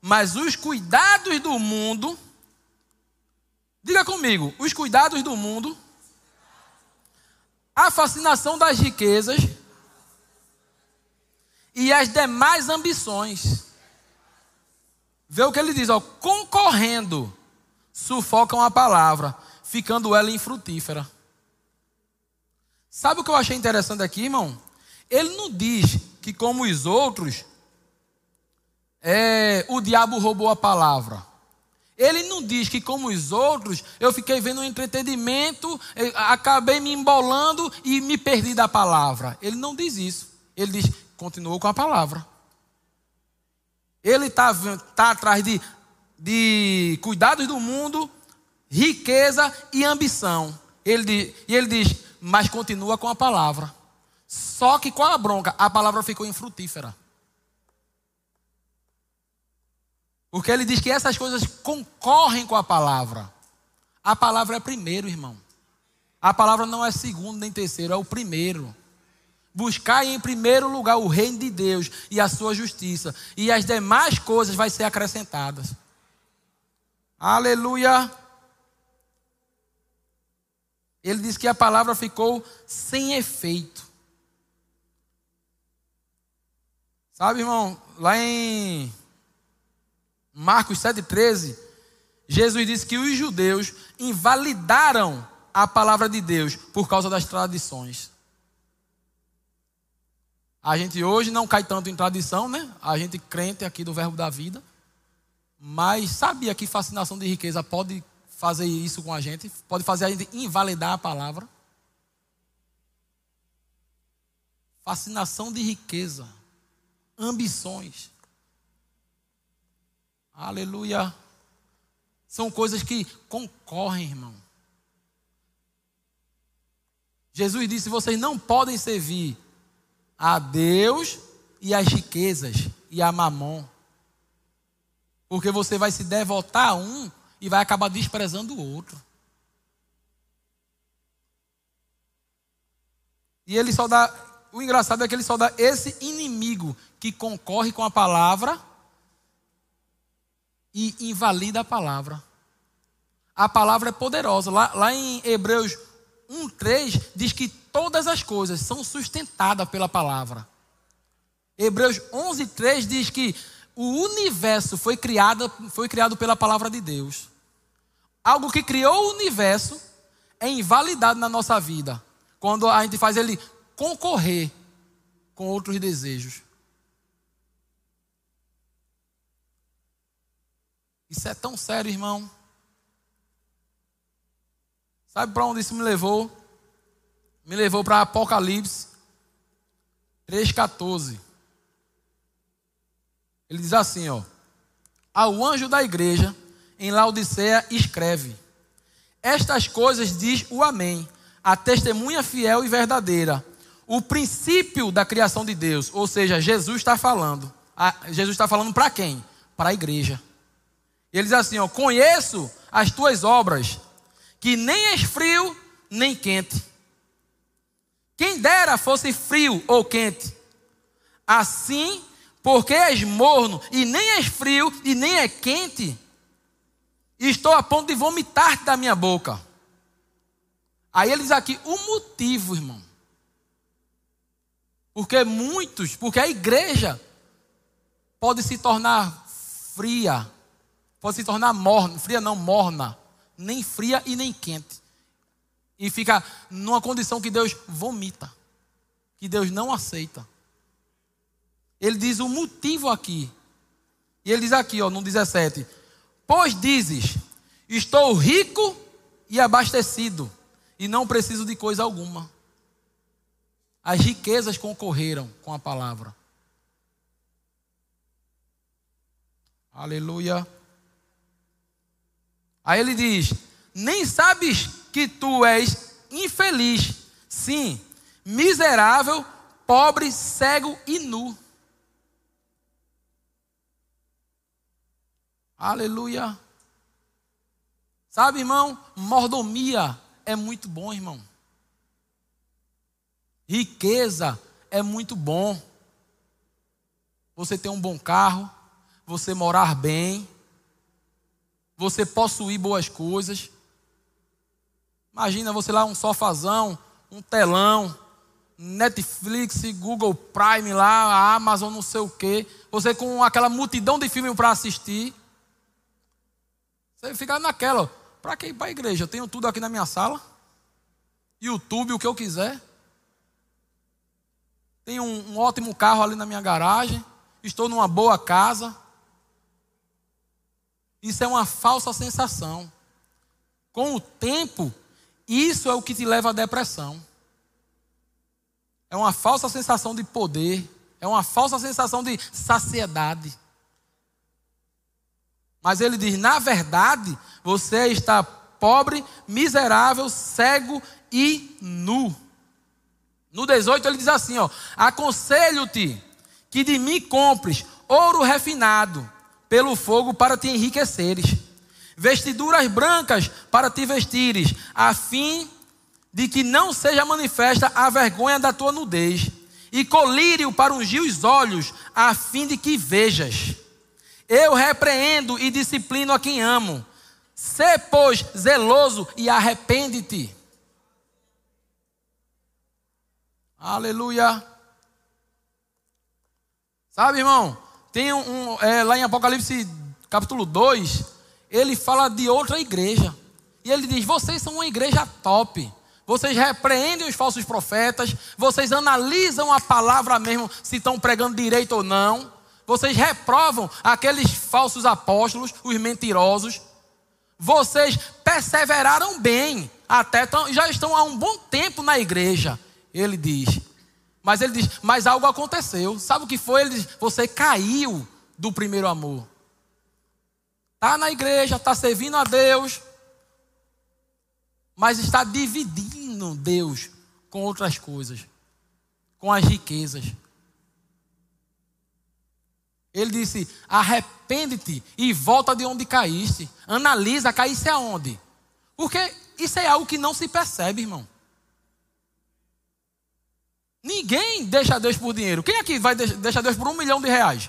mas os cuidados do mundo, diga comigo, os cuidados do mundo, a fascinação das riquezas e as demais ambições. Vê o que ele diz, ó, concorrendo, sufocam a palavra, ficando ela infrutífera. Sabe o que eu achei interessante aqui, irmão? Ele não diz que, como os outros, é, o diabo roubou a palavra. Ele não diz que, como os outros, eu fiquei vendo um entretenimento, acabei me embolando e me perdi da palavra. Ele não diz isso. Ele diz: continuou com a palavra. Ele está tá atrás de, de cuidados do mundo, riqueza e ambição. Ele e ele diz: mas continua com a palavra. Só que qual a bronca? A palavra ficou infrutífera. Porque ele diz que essas coisas concorrem com a palavra. A palavra é primeiro, irmão. A palavra não é segundo nem terceiro, é o primeiro. Buscai em primeiro lugar o reino de Deus e a sua justiça, e as demais coisas vai ser acrescentadas. Aleluia. Ele diz que a palavra ficou sem efeito. Sabe, irmão, lá em Marcos 7,13, Jesus disse que os judeus invalidaram a palavra de Deus por causa das tradições. A gente hoje não cai tanto em tradição, né? A gente crente aqui do verbo da vida. Mas sabia que fascinação de riqueza pode fazer isso com a gente? Pode fazer a gente invalidar a palavra? Fascinação de riqueza, ambições. Aleluia. São coisas que concorrem, irmão. Jesus disse: vocês não podem servir a Deus e as riquezas e a mamon. Porque você vai se devotar a um e vai acabar desprezando o outro. E ele só dá. O engraçado é que ele só dá esse inimigo que concorre com a palavra e invalida a palavra. A palavra é poderosa. Lá, lá em Hebreus 1,3 diz que todas as coisas são sustentadas pela palavra. Hebreus 11,3 diz que o universo foi criado, foi criado pela palavra de Deus. Algo que criou o universo é invalidado na nossa vida quando a gente faz ele concorrer com outros desejos. Isso é tão sério, irmão. Sabe para onde isso me levou? Me levou para Apocalipse 3,14. Ele diz assim, ó. Ao anjo da igreja em Laodiceia escreve: Estas coisas diz o Amém, a testemunha fiel e verdadeira, o princípio da criação de Deus. Ou seja, Jesus está falando. Jesus está falando para quem? Para a igreja. Ele diz assim: ó, Conheço as tuas obras, que nem és frio nem quente. Quem dera fosse frio ou quente. Assim, porque és morno e nem és frio e nem é quente, estou a ponto de vomitar da minha boca. Aí ele diz aqui o motivo, irmão. Porque muitos, porque a igreja pode se tornar fria pode se tornar morna, fria não, morna, nem fria e nem quente. E fica numa condição que Deus vomita, que Deus não aceita. Ele diz o motivo aqui. E ele diz aqui, ó, no 17: Pois dizes, estou rico e abastecido, e não preciso de coisa alguma. As riquezas concorreram com a palavra. Aleluia. Aí ele diz: Nem sabes que tu és infeliz, sim, miserável, pobre, cego e nu. Aleluia. Sabe, irmão, mordomia é muito bom, irmão. Riqueza é muito bom. Você ter um bom carro, você morar bem, você possuir boas coisas. Imagina você lá um sofazão, um telão, Netflix, Google Prime lá, Amazon, não sei o quê. Você com aquela multidão de filmes para assistir. Você fica naquela, para que ir para a igreja? Eu tenho tudo aqui na minha sala. YouTube, o que eu quiser. Tenho um, um ótimo carro ali na minha garagem. Estou numa boa casa. Isso é uma falsa sensação. Com o tempo, isso é o que te leva à depressão. É uma falsa sensação de poder. É uma falsa sensação de saciedade. Mas ele diz: na verdade, você está pobre, miserável, cego e nu. No 18 ele diz assim: ó, aconselho-te que de mim compres ouro refinado pelo fogo para te enriqueceres, vestiduras brancas para te vestires, a fim de que não seja manifesta a vergonha da tua nudez, e colírio para ungir os olhos, a fim de que vejas. Eu repreendo e disciplino a quem amo. Sê, pois, zeloso e arrepende-te. Aleluia. Sabe, irmão? Tem um, um é, lá em Apocalipse capítulo 2, ele fala de outra igreja. E ele diz: vocês são uma igreja top. Vocês repreendem os falsos profetas, vocês analisam a palavra mesmo, se estão pregando direito ou não. Vocês reprovam aqueles falsos apóstolos, os mentirosos. Vocês perseveraram bem, até já estão há um bom tempo na igreja. Ele diz. Mas ele diz, mas algo aconteceu. Sabe o que foi? Ele diz, você caiu do primeiro amor. Está na igreja, está servindo a Deus, mas está dividindo Deus com outras coisas, com as riquezas. Ele disse: arrepende-te e volta de onde caíste. Analisa, caíste aonde? Porque isso é algo que não se percebe, irmão. Ninguém deixa Deus por dinheiro. Quem aqui vai deixar Deus por um milhão de reais?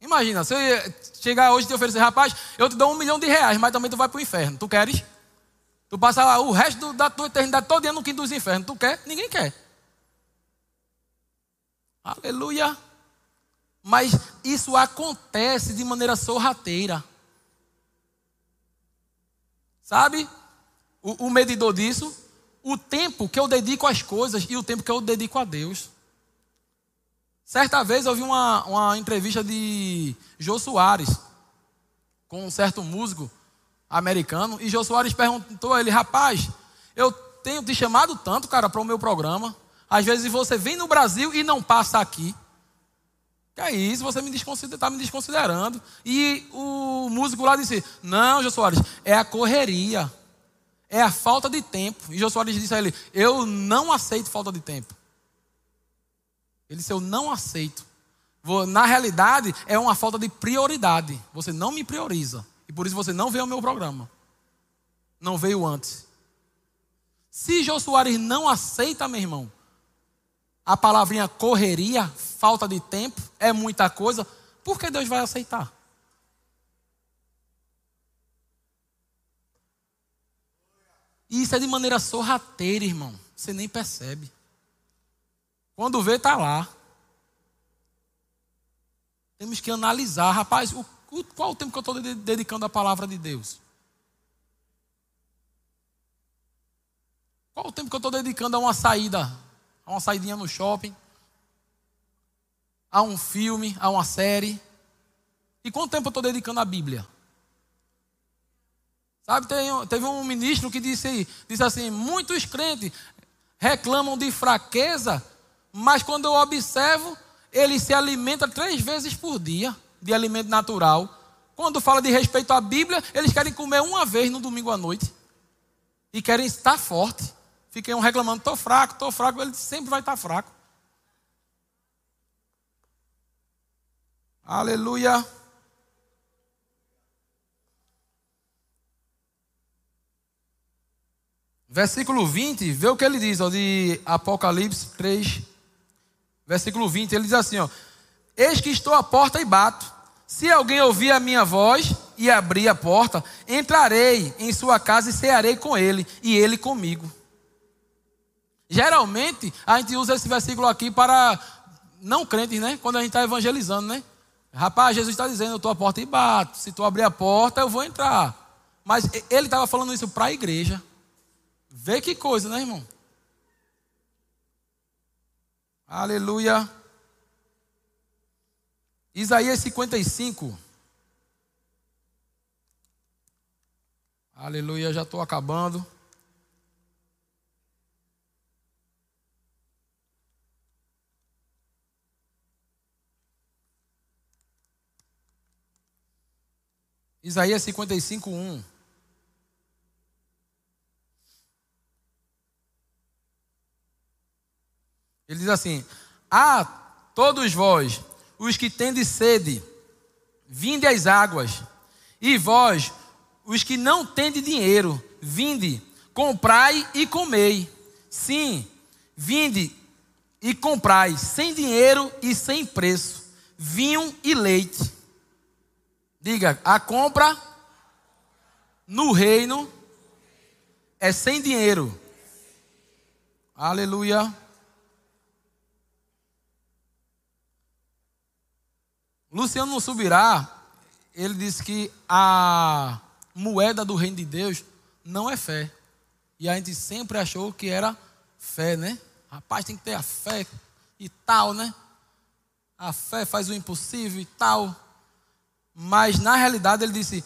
Imagina, se eu chegar hoje e te oferecer, rapaz, eu te dou um milhão de reais, mas também tu vai para o inferno. Tu queres? Tu passa o resto da tua eternidade todo dia no quinto dos infernos. Tu quer? Ninguém quer. Aleluia. Mas isso acontece de maneira sorrateira. Sabe? O, o medidor disso o tempo que eu dedico às coisas e o tempo que eu dedico a Deus. Certa vez eu vi uma, uma entrevista de Jô Soares com um certo músico americano e Jô Soares perguntou a ele: Rapaz, eu tenho te chamado tanto, cara, para o meu programa. Às vezes você vem no Brasil e não passa aqui. Que é isso, você me está me desconsiderando. E o músico lá disse: Não, Jô Soares, é a correria é a falta de tempo. E Josué disse a ele: Eu não aceito falta de tempo. Ele disse: Eu não aceito. Na realidade, é uma falta de prioridade. Você não me prioriza. E por isso você não veio ao meu programa. Não veio antes. Se Josué não aceita, meu irmão, a palavrinha correria, falta de tempo, é muita coisa, por que Deus vai aceitar? E isso é de maneira sorrateira, irmão. Você nem percebe. Quando vê, está lá. Temos que analisar, rapaz, o, qual o tempo que eu estou dedicando à palavra de Deus? Qual o tempo que eu estou dedicando a uma saída, a uma saidinha no shopping, a um filme, a uma série? E quanto tempo eu estou dedicando à Bíblia? Sabe, teve um ministro que disse, disse assim: muitos crentes reclamam de fraqueza, mas quando eu observo, ele se alimenta três vezes por dia de alimento natural. Quando fala de respeito à Bíblia, eles querem comer uma vez no domingo à noite. E querem estar forte. Fiquem um reclamando, estou fraco, estou fraco. Ele sempre vai estar fraco. Aleluia. Versículo 20, vê o que ele diz, ó, de Apocalipse 3, versículo 20, ele diz assim, ó: Eis que estou à porta e bato. Se alguém ouvir a minha voz e abrir a porta, entrarei em sua casa e cearei com ele, e ele comigo. Geralmente, a gente usa esse versículo aqui para não crentes, né? Quando a gente está evangelizando, né? Rapaz, Jesus está dizendo: Eu estou à porta e bato. Se tu abrir a porta, eu vou entrar. Mas ele estava falando isso para a igreja. Vê que coisa, né, irmão? Aleluia. Isaías 55. Aleluia, já estou acabando. Isaías 55, 1. Ele diz assim: Ah, todos vós, os que tendes sede, vinde às águas, e vós, os que não tendes dinheiro, vinde, comprai e comei. Sim, vinde e comprai, sem dinheiro e sem preço, vinho e leite Diga, a compra no reino é sem dinheiro. Aleluia. Luciano não subirá. Ele disse que a moeda do reino de Deus não é fé. E a gente sempre achou que era fé, né? Rapaz, tem que ter a fé e tal, né? A fé faz o impossível e tal. Mas na realidade ele disse: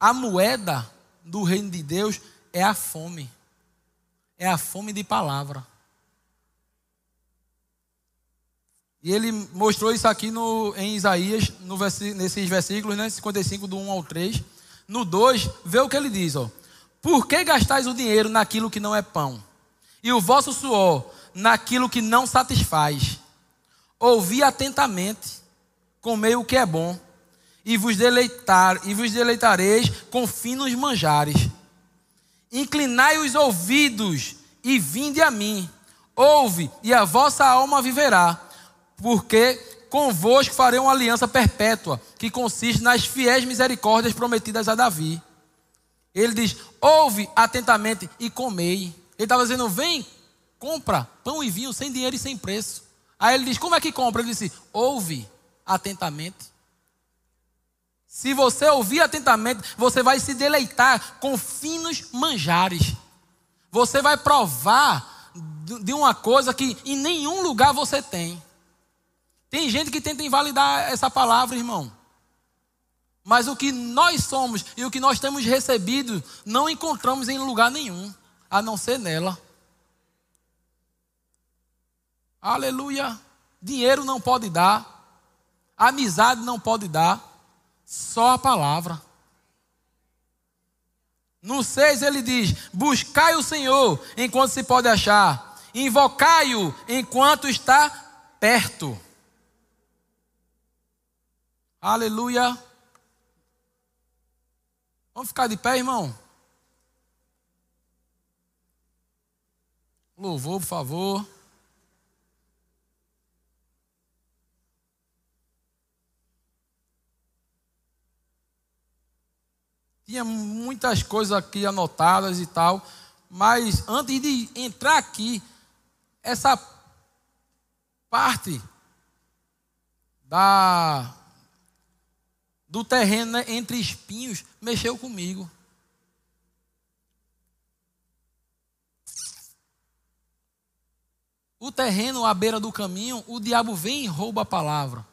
a moeda do reino de Deus é a fome. É a fome de palavra. E ele mostrou isso aqui no, em Isaías, no nesses versículos, né, 55, do 1 ao 3. No 2, vê o que ele diz: ó. Por que gastais o dinheiro naquilo que não é pão? E o vosso suor naquilo que não satisfaz? Ouvi atentamente, comei o que é bom e vos deleitar e vos deleitareis com finos manjares. Inclinai os ouvidos e vinde a mim. Ouve e a vossa alma viverá, porque convosco farei uma aliança perpétua, que consiste nas fiéis misericórdias prometidas a Davi. Ele diz: ouve atentamente e comei. Ele estava dizendo: vem, compra pão e vinho sem dinheiro e sem preço. Aí ele diz: como é que compra? Ele disse: ouve atentamente. Se você ouvir atentamente, você vai se deleitar com finos manjares. Você vai provar de uma coisa que em nenhum lugar você tem. Tem gente que tenta invalidar essa palavra, irmão. Mas o que nós somos e o que nós temos recebido, não encontramos em lugar nenhum, a não ser nela. Aleluia. Dinheiro não pode dar, amizade não pode dar. Só a palavra. No 6 ele diz: Buscai o Senhor enquanto se pode achar, invocai-o enquanto está perto. Aleluia. Vamos ficar de pé, irmão? Louvor, por favor. Tinha muitas coisas aqui anotadas e tal, mas antes de entrar aqui, essa parte da do terreno né, entre espinhos mexeu comigo. O terreno à beira do caminho, o diabo vem e rouba a palavra.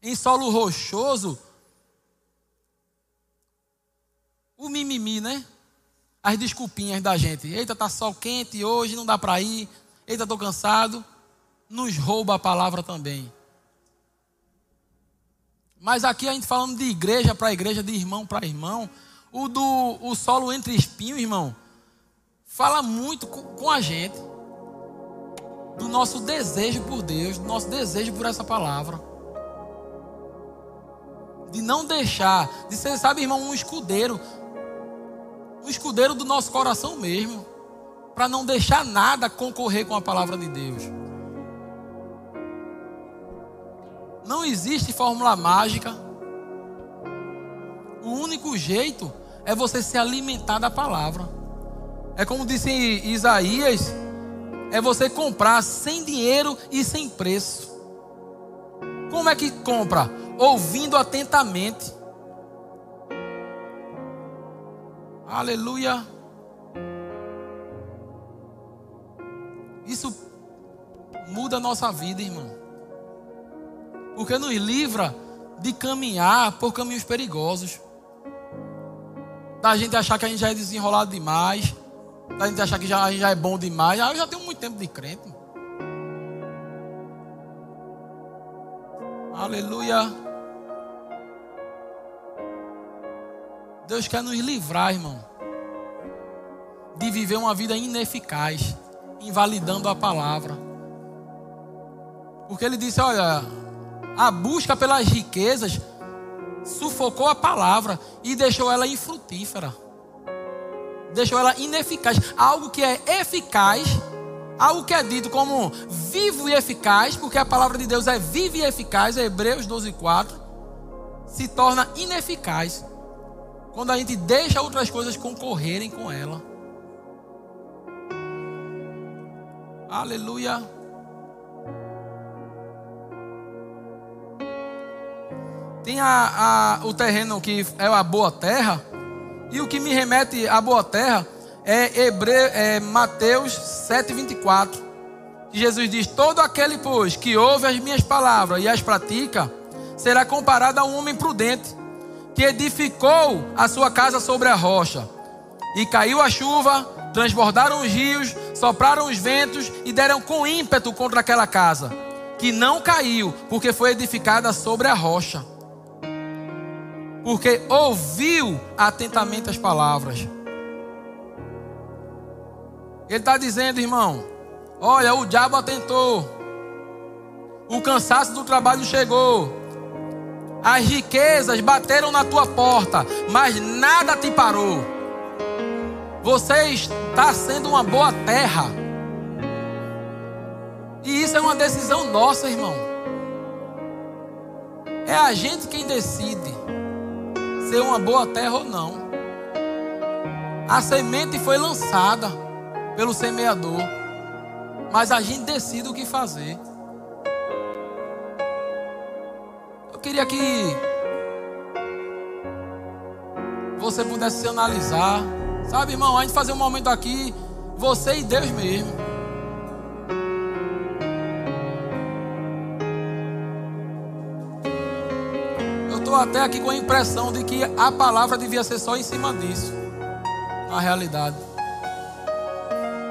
Em solo rochoso, o mimimi, né? As desculpinhas da gente. Eita, tá sol quente hoje, não dá para ir. Eita, tô cansado. Nos rouba a palavra também. Mas aqui a gente falando de igreja para igreja, de irmão para irmão. O do o solo entre espinhos, irmão, fala muito com, com a gente. Do nosso desejo por Deus, do nosso desejo por essa palavra de não deixar, de ser, sabe, irmão, um escudeiro um escudeiro do nosso coração mesmo, para não deixar nada concorrer com a palavra de Deus. Não existe fórmula mágica. O único jeito é você se alimentar da palavra. É como disse Isaías, é você comprar sem dinheiro e sem preço. Como é que compra? Ouvindo atentamente. Aleluia. Isso muda a nossa vida, irmão. Porque nos livra de caminhar por caminhos perigosos. Da gente achar que a gente já é desenrolado demais. Da gente achar que já, a gente já é bom demais. Ah, eu já tenho muito tempo de crente. Aleluia. Deus quer nos livrar, irmão, de viver uma vida ineficaz, invalidando a palavra. Porque ele disse: Olha, a busca pelas riquezas sufocou a palavra e deixou ela infrutífera. Deixou ela ineficaz. Algo que é eficaz, algo que é dito como vivo e eficaz, porque a palavra de Deus é viva e eficaz, Hebreus 12, 4, se torna ineficaz quando a gente deixa outras coisas concorrerem com ela. Aleluia. Tem a, a, o terreno que é a boa terra. E o que me remete à boa terra é, Hebre, é Mateus 7,24. Que Jesus diz: Todo aquele, pois, que ouve as minhas palavras e as pratica, será comparado a um homem prudente, que edificou a sua casa sobre a rocha. E caiu a chuva, transbordaram os rios, sopraram os ventos e deram com ímpeto contra aquela casa, que não caiu, porque foi edificada sobre a rocha porque ouviu atentamente as palavras. Ele está dizendo, irmão: olha, o diabo atentou, o cansaço do trabalho chegou, as riquezas bateram na tua porta, mas nada te parou. Você está sendo uma boa terra. E isso é uma decisão nossa, irmão. É a gente quem decide ser uma boa terra ou não. A semente foi lançada pelo semeador, mas a gente decide o que fazer. Eu queria que você pudesse se analisar, sabe, irmão? A gente fazer um momento aqui, você e Deus mesmo. Estou até aqui com a impressão de que a palavra devia ser só em cima disso. Na realidade.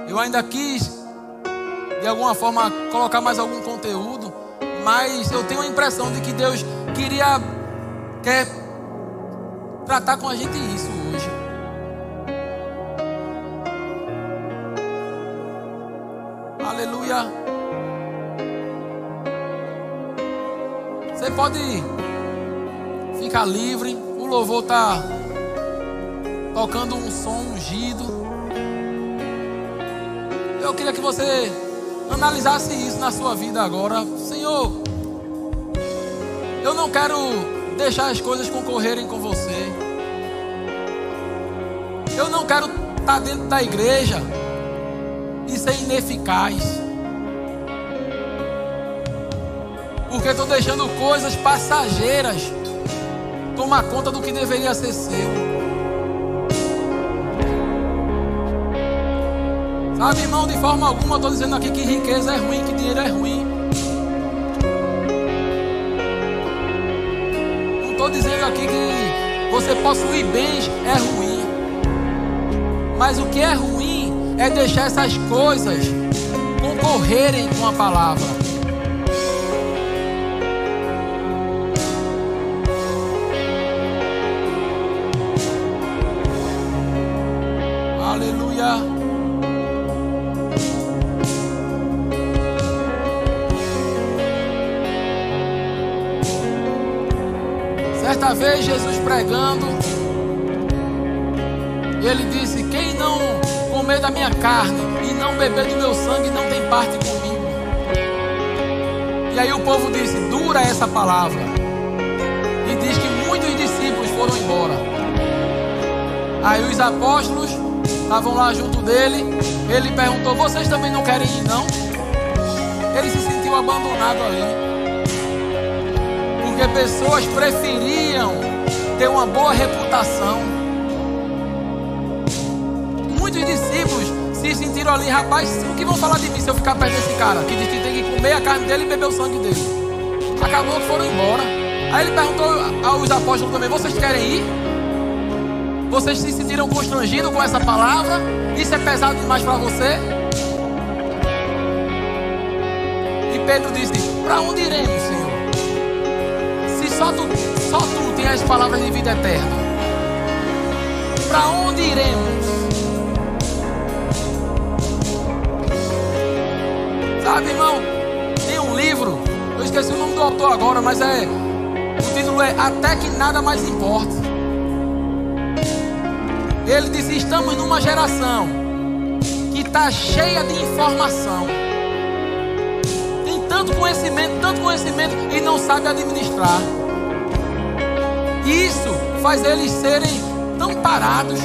Eu ainda quis, de alguma forma, colocar mais algum conteúdo, mas eu tenho a impressão de que Deus queria, quer tratar com a gente isso hoje. Aleluia. Você pode ficar livre. O louvor está tocando um som ungido. Eu queria que você analisasse isso na sua vida agora. Senhor, eu não quero deixar as coisas concorrerem com você. Eu não quero estar dentro da igreja e ser ineficaz. Porque estou deixando coisas passageiras tomar conta do que deveria ser seu. Sabe, irmão, de forma alguma estou dizendo aqui que riqueza é ruim, que dinheiro é ruim. Não estou dizendo aqui que você possuir bens é ruim. Mas o que é ruim é deixar essas coisas concorrerem com a palavra. Vez Jesus pregando, Ele disse: Quem não comer da minha carne e não beber do meu sangue não tem parte comigo. E aí o povo disse: Dura essa palavra. E diz que muitos discípulos foram embora. Aí os apóstolos estavam lá junto dele. Ele perguntou: Vocês também não querem ir, não? Ele se sentiu abandonado ali. Porque pessoas preferiam ter uma boa reputação. Muitos discípulos se sentiram ali, rapaz, o que vão falar de mim se eu ficar perto desse cara? Que diz que tem que comer a carne dele e beber o sangue dele. Acabou que foram embora. Aí ele perguntou aos apóstolos também: Vocês querem ir? Vocês se sentiram constrangidos com essa palavra? Isso é pesado demais para você? E Pedro disse: Para onde iremos, Senhor? Só tu, só tu tem as palavras de vida eterna. Para onde iremos? Sabe, irmão? Tem um livro, eu esqueci o nome do autor agora, mas é. O título é Até que nada mais importa. Ele disse: Estamos numa geração que está cheia de informação. Tanto conhecimento, tanto conhecimento e não sabe administrar. Isso faz eles serem tão parados.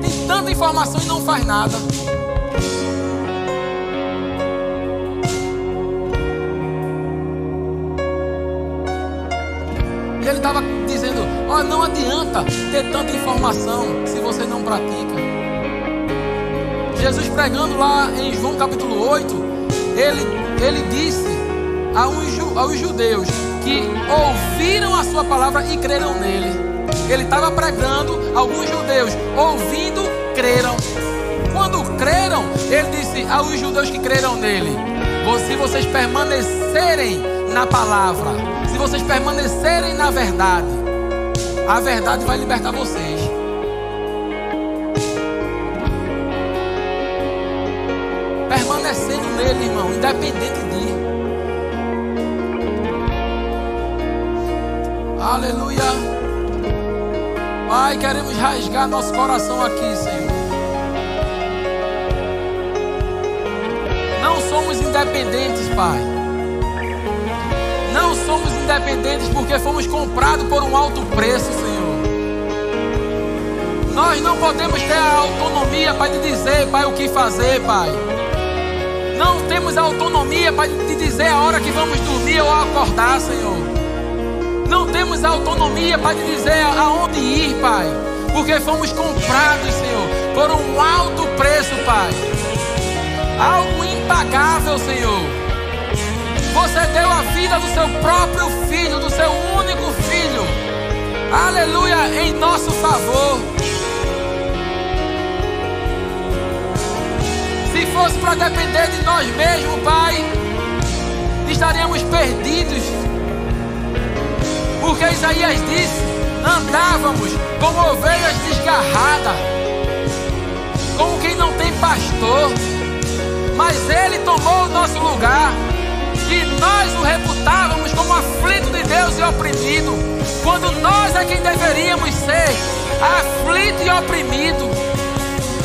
Tem tanta informação e não faz nada. E ele estava dizendo: Olha, não adianta ter tanta informação se você não pratica. Jesus pregando lá em João capítulo 8, ele, ele disse aos, aos judeus que ouviram a sua palavra e creram nele. Ele estava pregando, alguns judeus ouvindo, creram. Quando creram, ele disse aos judeus que creram nele: se vocês permanecerem na palavra, se vocês permanecerem na verdade, a verdade vai libertar vocês. Permanecendo nele, irmão, independente de Aleluia. Pai, queremos rasgar nosso coração aqui, Senhor. Não somos independentes, Pai. Não somos independentes porque fomos comprados por um alto preço, Senhor. Nós não podemos ter a autonomia para te dizer, Pai, o que fazer, Pai. Não temos a autonomia para te dizer a hora que vamos dormir ou acordar, Senhor. Não temos autonomia para te dizer aonde ir, Pai. Porque fomos comprados, Senhor, por um alto preço, Pai. Algo impagável, Senhor. Você deu a vida do seu próprio filho, do seu único filho. Aleluia, em nosso favor. Se fosse para depender de nós mesmos, Pai, estaríamos perdidos. Porque Isaías disse: andávamos como ovelhas desgarradas, como quem não tem pastor. Mas Ele tomou o nosso lugar. E nós o reputávamos como aflito de Deus e oprimido. Quando nós é quem deveríamos ser aflito e oprimido.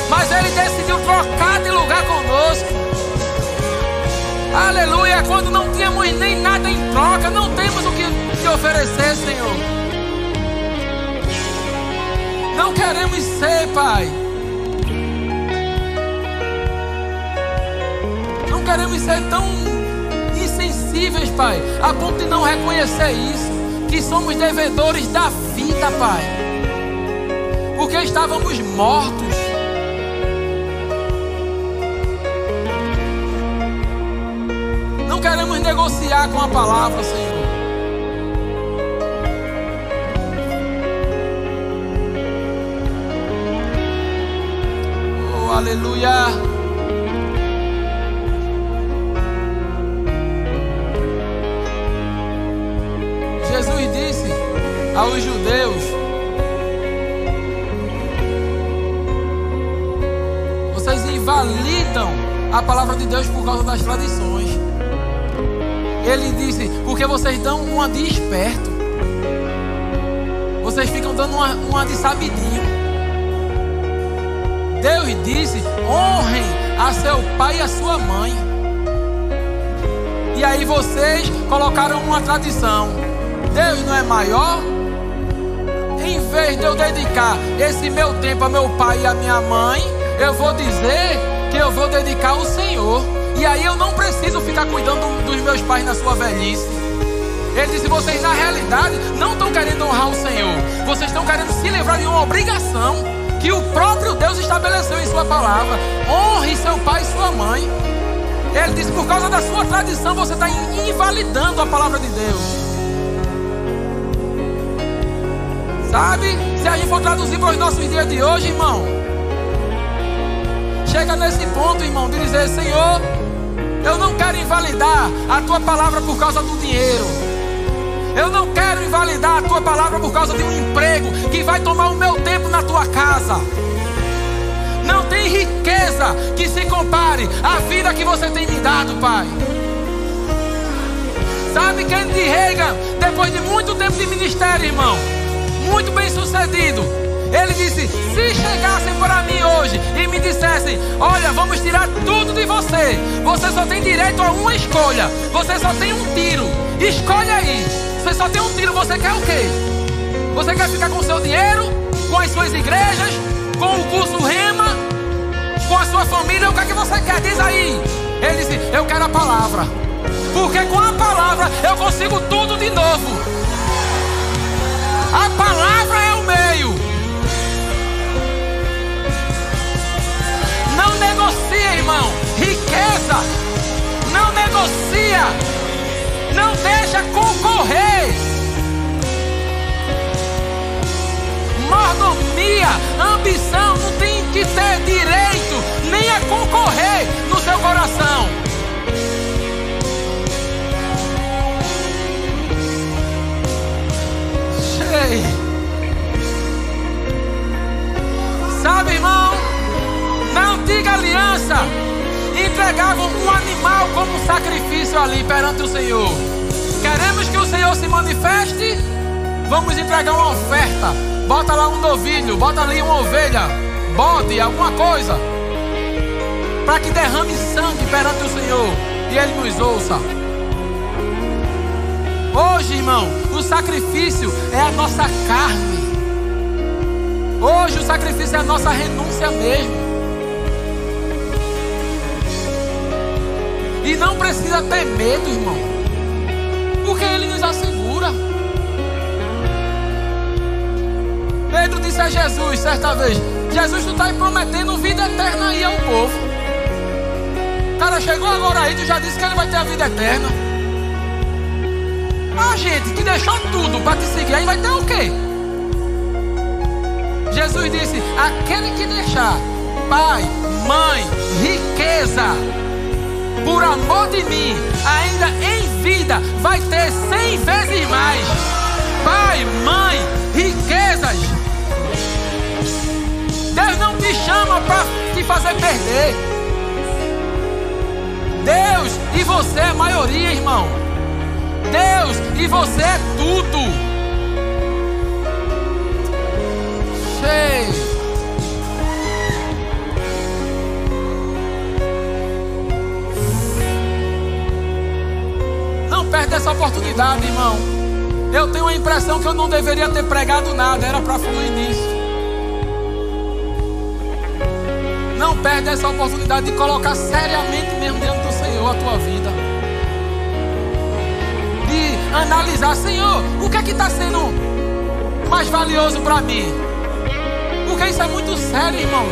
Mas Ele decidiu trocar de lugar conosco. Aleluia. Quando não tínhamos nem nada em troca, não temos o te oferecer, Senhor. Não queremos ser, Pai. Não queremos ser tão insensíveis, Pai, a ponto de não reconhecer isso, que somos devedores da vida, Pai. Porque estávamos mortos. Não queremos negociar com a palavra, Senhor. Aleluia. Jesus disse aos judeus: Vocês invalidam a palavra de Deus por causa das tradições. Ele disse: Porque vocês dão uma de esperto. Vocês ficam dando uma, uma de sabidinho. Deus disse: honrem a seu pai e a sua mãe. E aí vocês colocaram uma tradição. Deus não é maior? Em vez de eu dedicar esse meu tempo a meu pai e a minha mãe, eu vou dizer que eu vou dedicar ao Senhor. E aí eu não preciso ficar cuidando dos meus pais na sua velhice. Ele disse: vocês na realidade não estão querendo honrar o Senhor, vocês estão querendo se livrar de uma obrigação que o próprio Deus estabeleceu em Sua palavra. Honre seu pai e sua mãe. Ele disse: por causa da sua tradição, você está invalidando a palavra de Deus. Sabe? Se a gente for traduzir para os nossos dias de hoje, irmão, chega nesse ponto, irmão, de dizer: Senhor, eu não quero invalidar a tua palavra por causa do dinheiro. Eu não quero invalidar a tua palavra por causa de um emprego que vai tomar o meu tempo na tua casa. Não tem riqueza que se compare à vida que você tem me dado, Pai. Sabe Kennedy Reagan, depois de muito tempo de ministério, irmão, muito bem sucedido, ele disse: se chegassem para mim hoje e me dissessem: Olha, vamos tirar tudo de você, você só tem direito a uma escolha, você só tem um tiro, escolhe aí. Você só tem um tiro, você quer o quê? Você quer ficar com o seu dinheiro, com as suas igrejas, com o curso Rema, com a sua família? O que é que você quer? Diz aí. Ele disse: Eu quero a palavra. Porque com a palavra eu consigo tudo de novo. A palavra é o meio. Não negocia, irmão. Riqueza. Não negocia não deixa concorrer. Mordomia, ambição não tem que ter direito nem a concorrer no seu coração. Cheio. Sabe, irmão? Na antiga aliança, entregavam um animal como sacrifício ali perante o Senhor. Queremos que o Senhor se manifeste? Vamos entregar uma oferta. Bota lá um novilho, bota ali uma ovelha, bode, alguma coisa. Para que derrame sangue perante o Senhor e Ele nos ouça. Hoje, irmão, o sacrifício é a nossa carne. Hoje o sacrifício é a nossa renúncia mesmo. E não precisa ter medo, irmão. Porque Ele nos assegura. Pedro disse a Jesus certa vez: Jesus, tu está prometendo vida eterna aí ao povo. O cara chegou agora aí, tu já disse que ele vai ter a vida eterna. A gente que deixou tudo para te seguir, aí vai ter o quê? Jesus disse: aquele que deixar pai, mãe, riqueza, por amor de mim, ainda em vida, vai ter cem vezes mais. Pai, mãe, riquezas. Deus não te chama para te fazer perder. Deus e você é a maioria, irmão. Deus e você é tudo. Cheio. Perde essa oportunidade, irmão. Eu tenho a impressão que eu não deveria ter pregado nada, era para fluir nisso. Não perde essa oportunidade de colocar seriamente mesmo diante do Senhor a tua vida. De analisar, Senhor, o que é que está sendo mais valioso para mim? Porque isso é muito sério, irmão.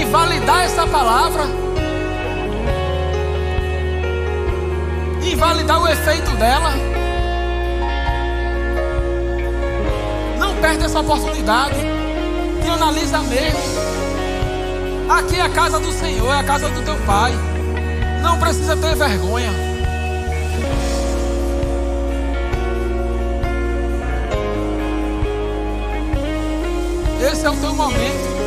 Invalidar essa palavra. Invalidar o efeito dela. Não perde essa oportunidade. E analisa mesmo. Aqui é a casa do Senhor, é a casa do teu Pai. Não precisa ter vergonha. Esse é o teu momento.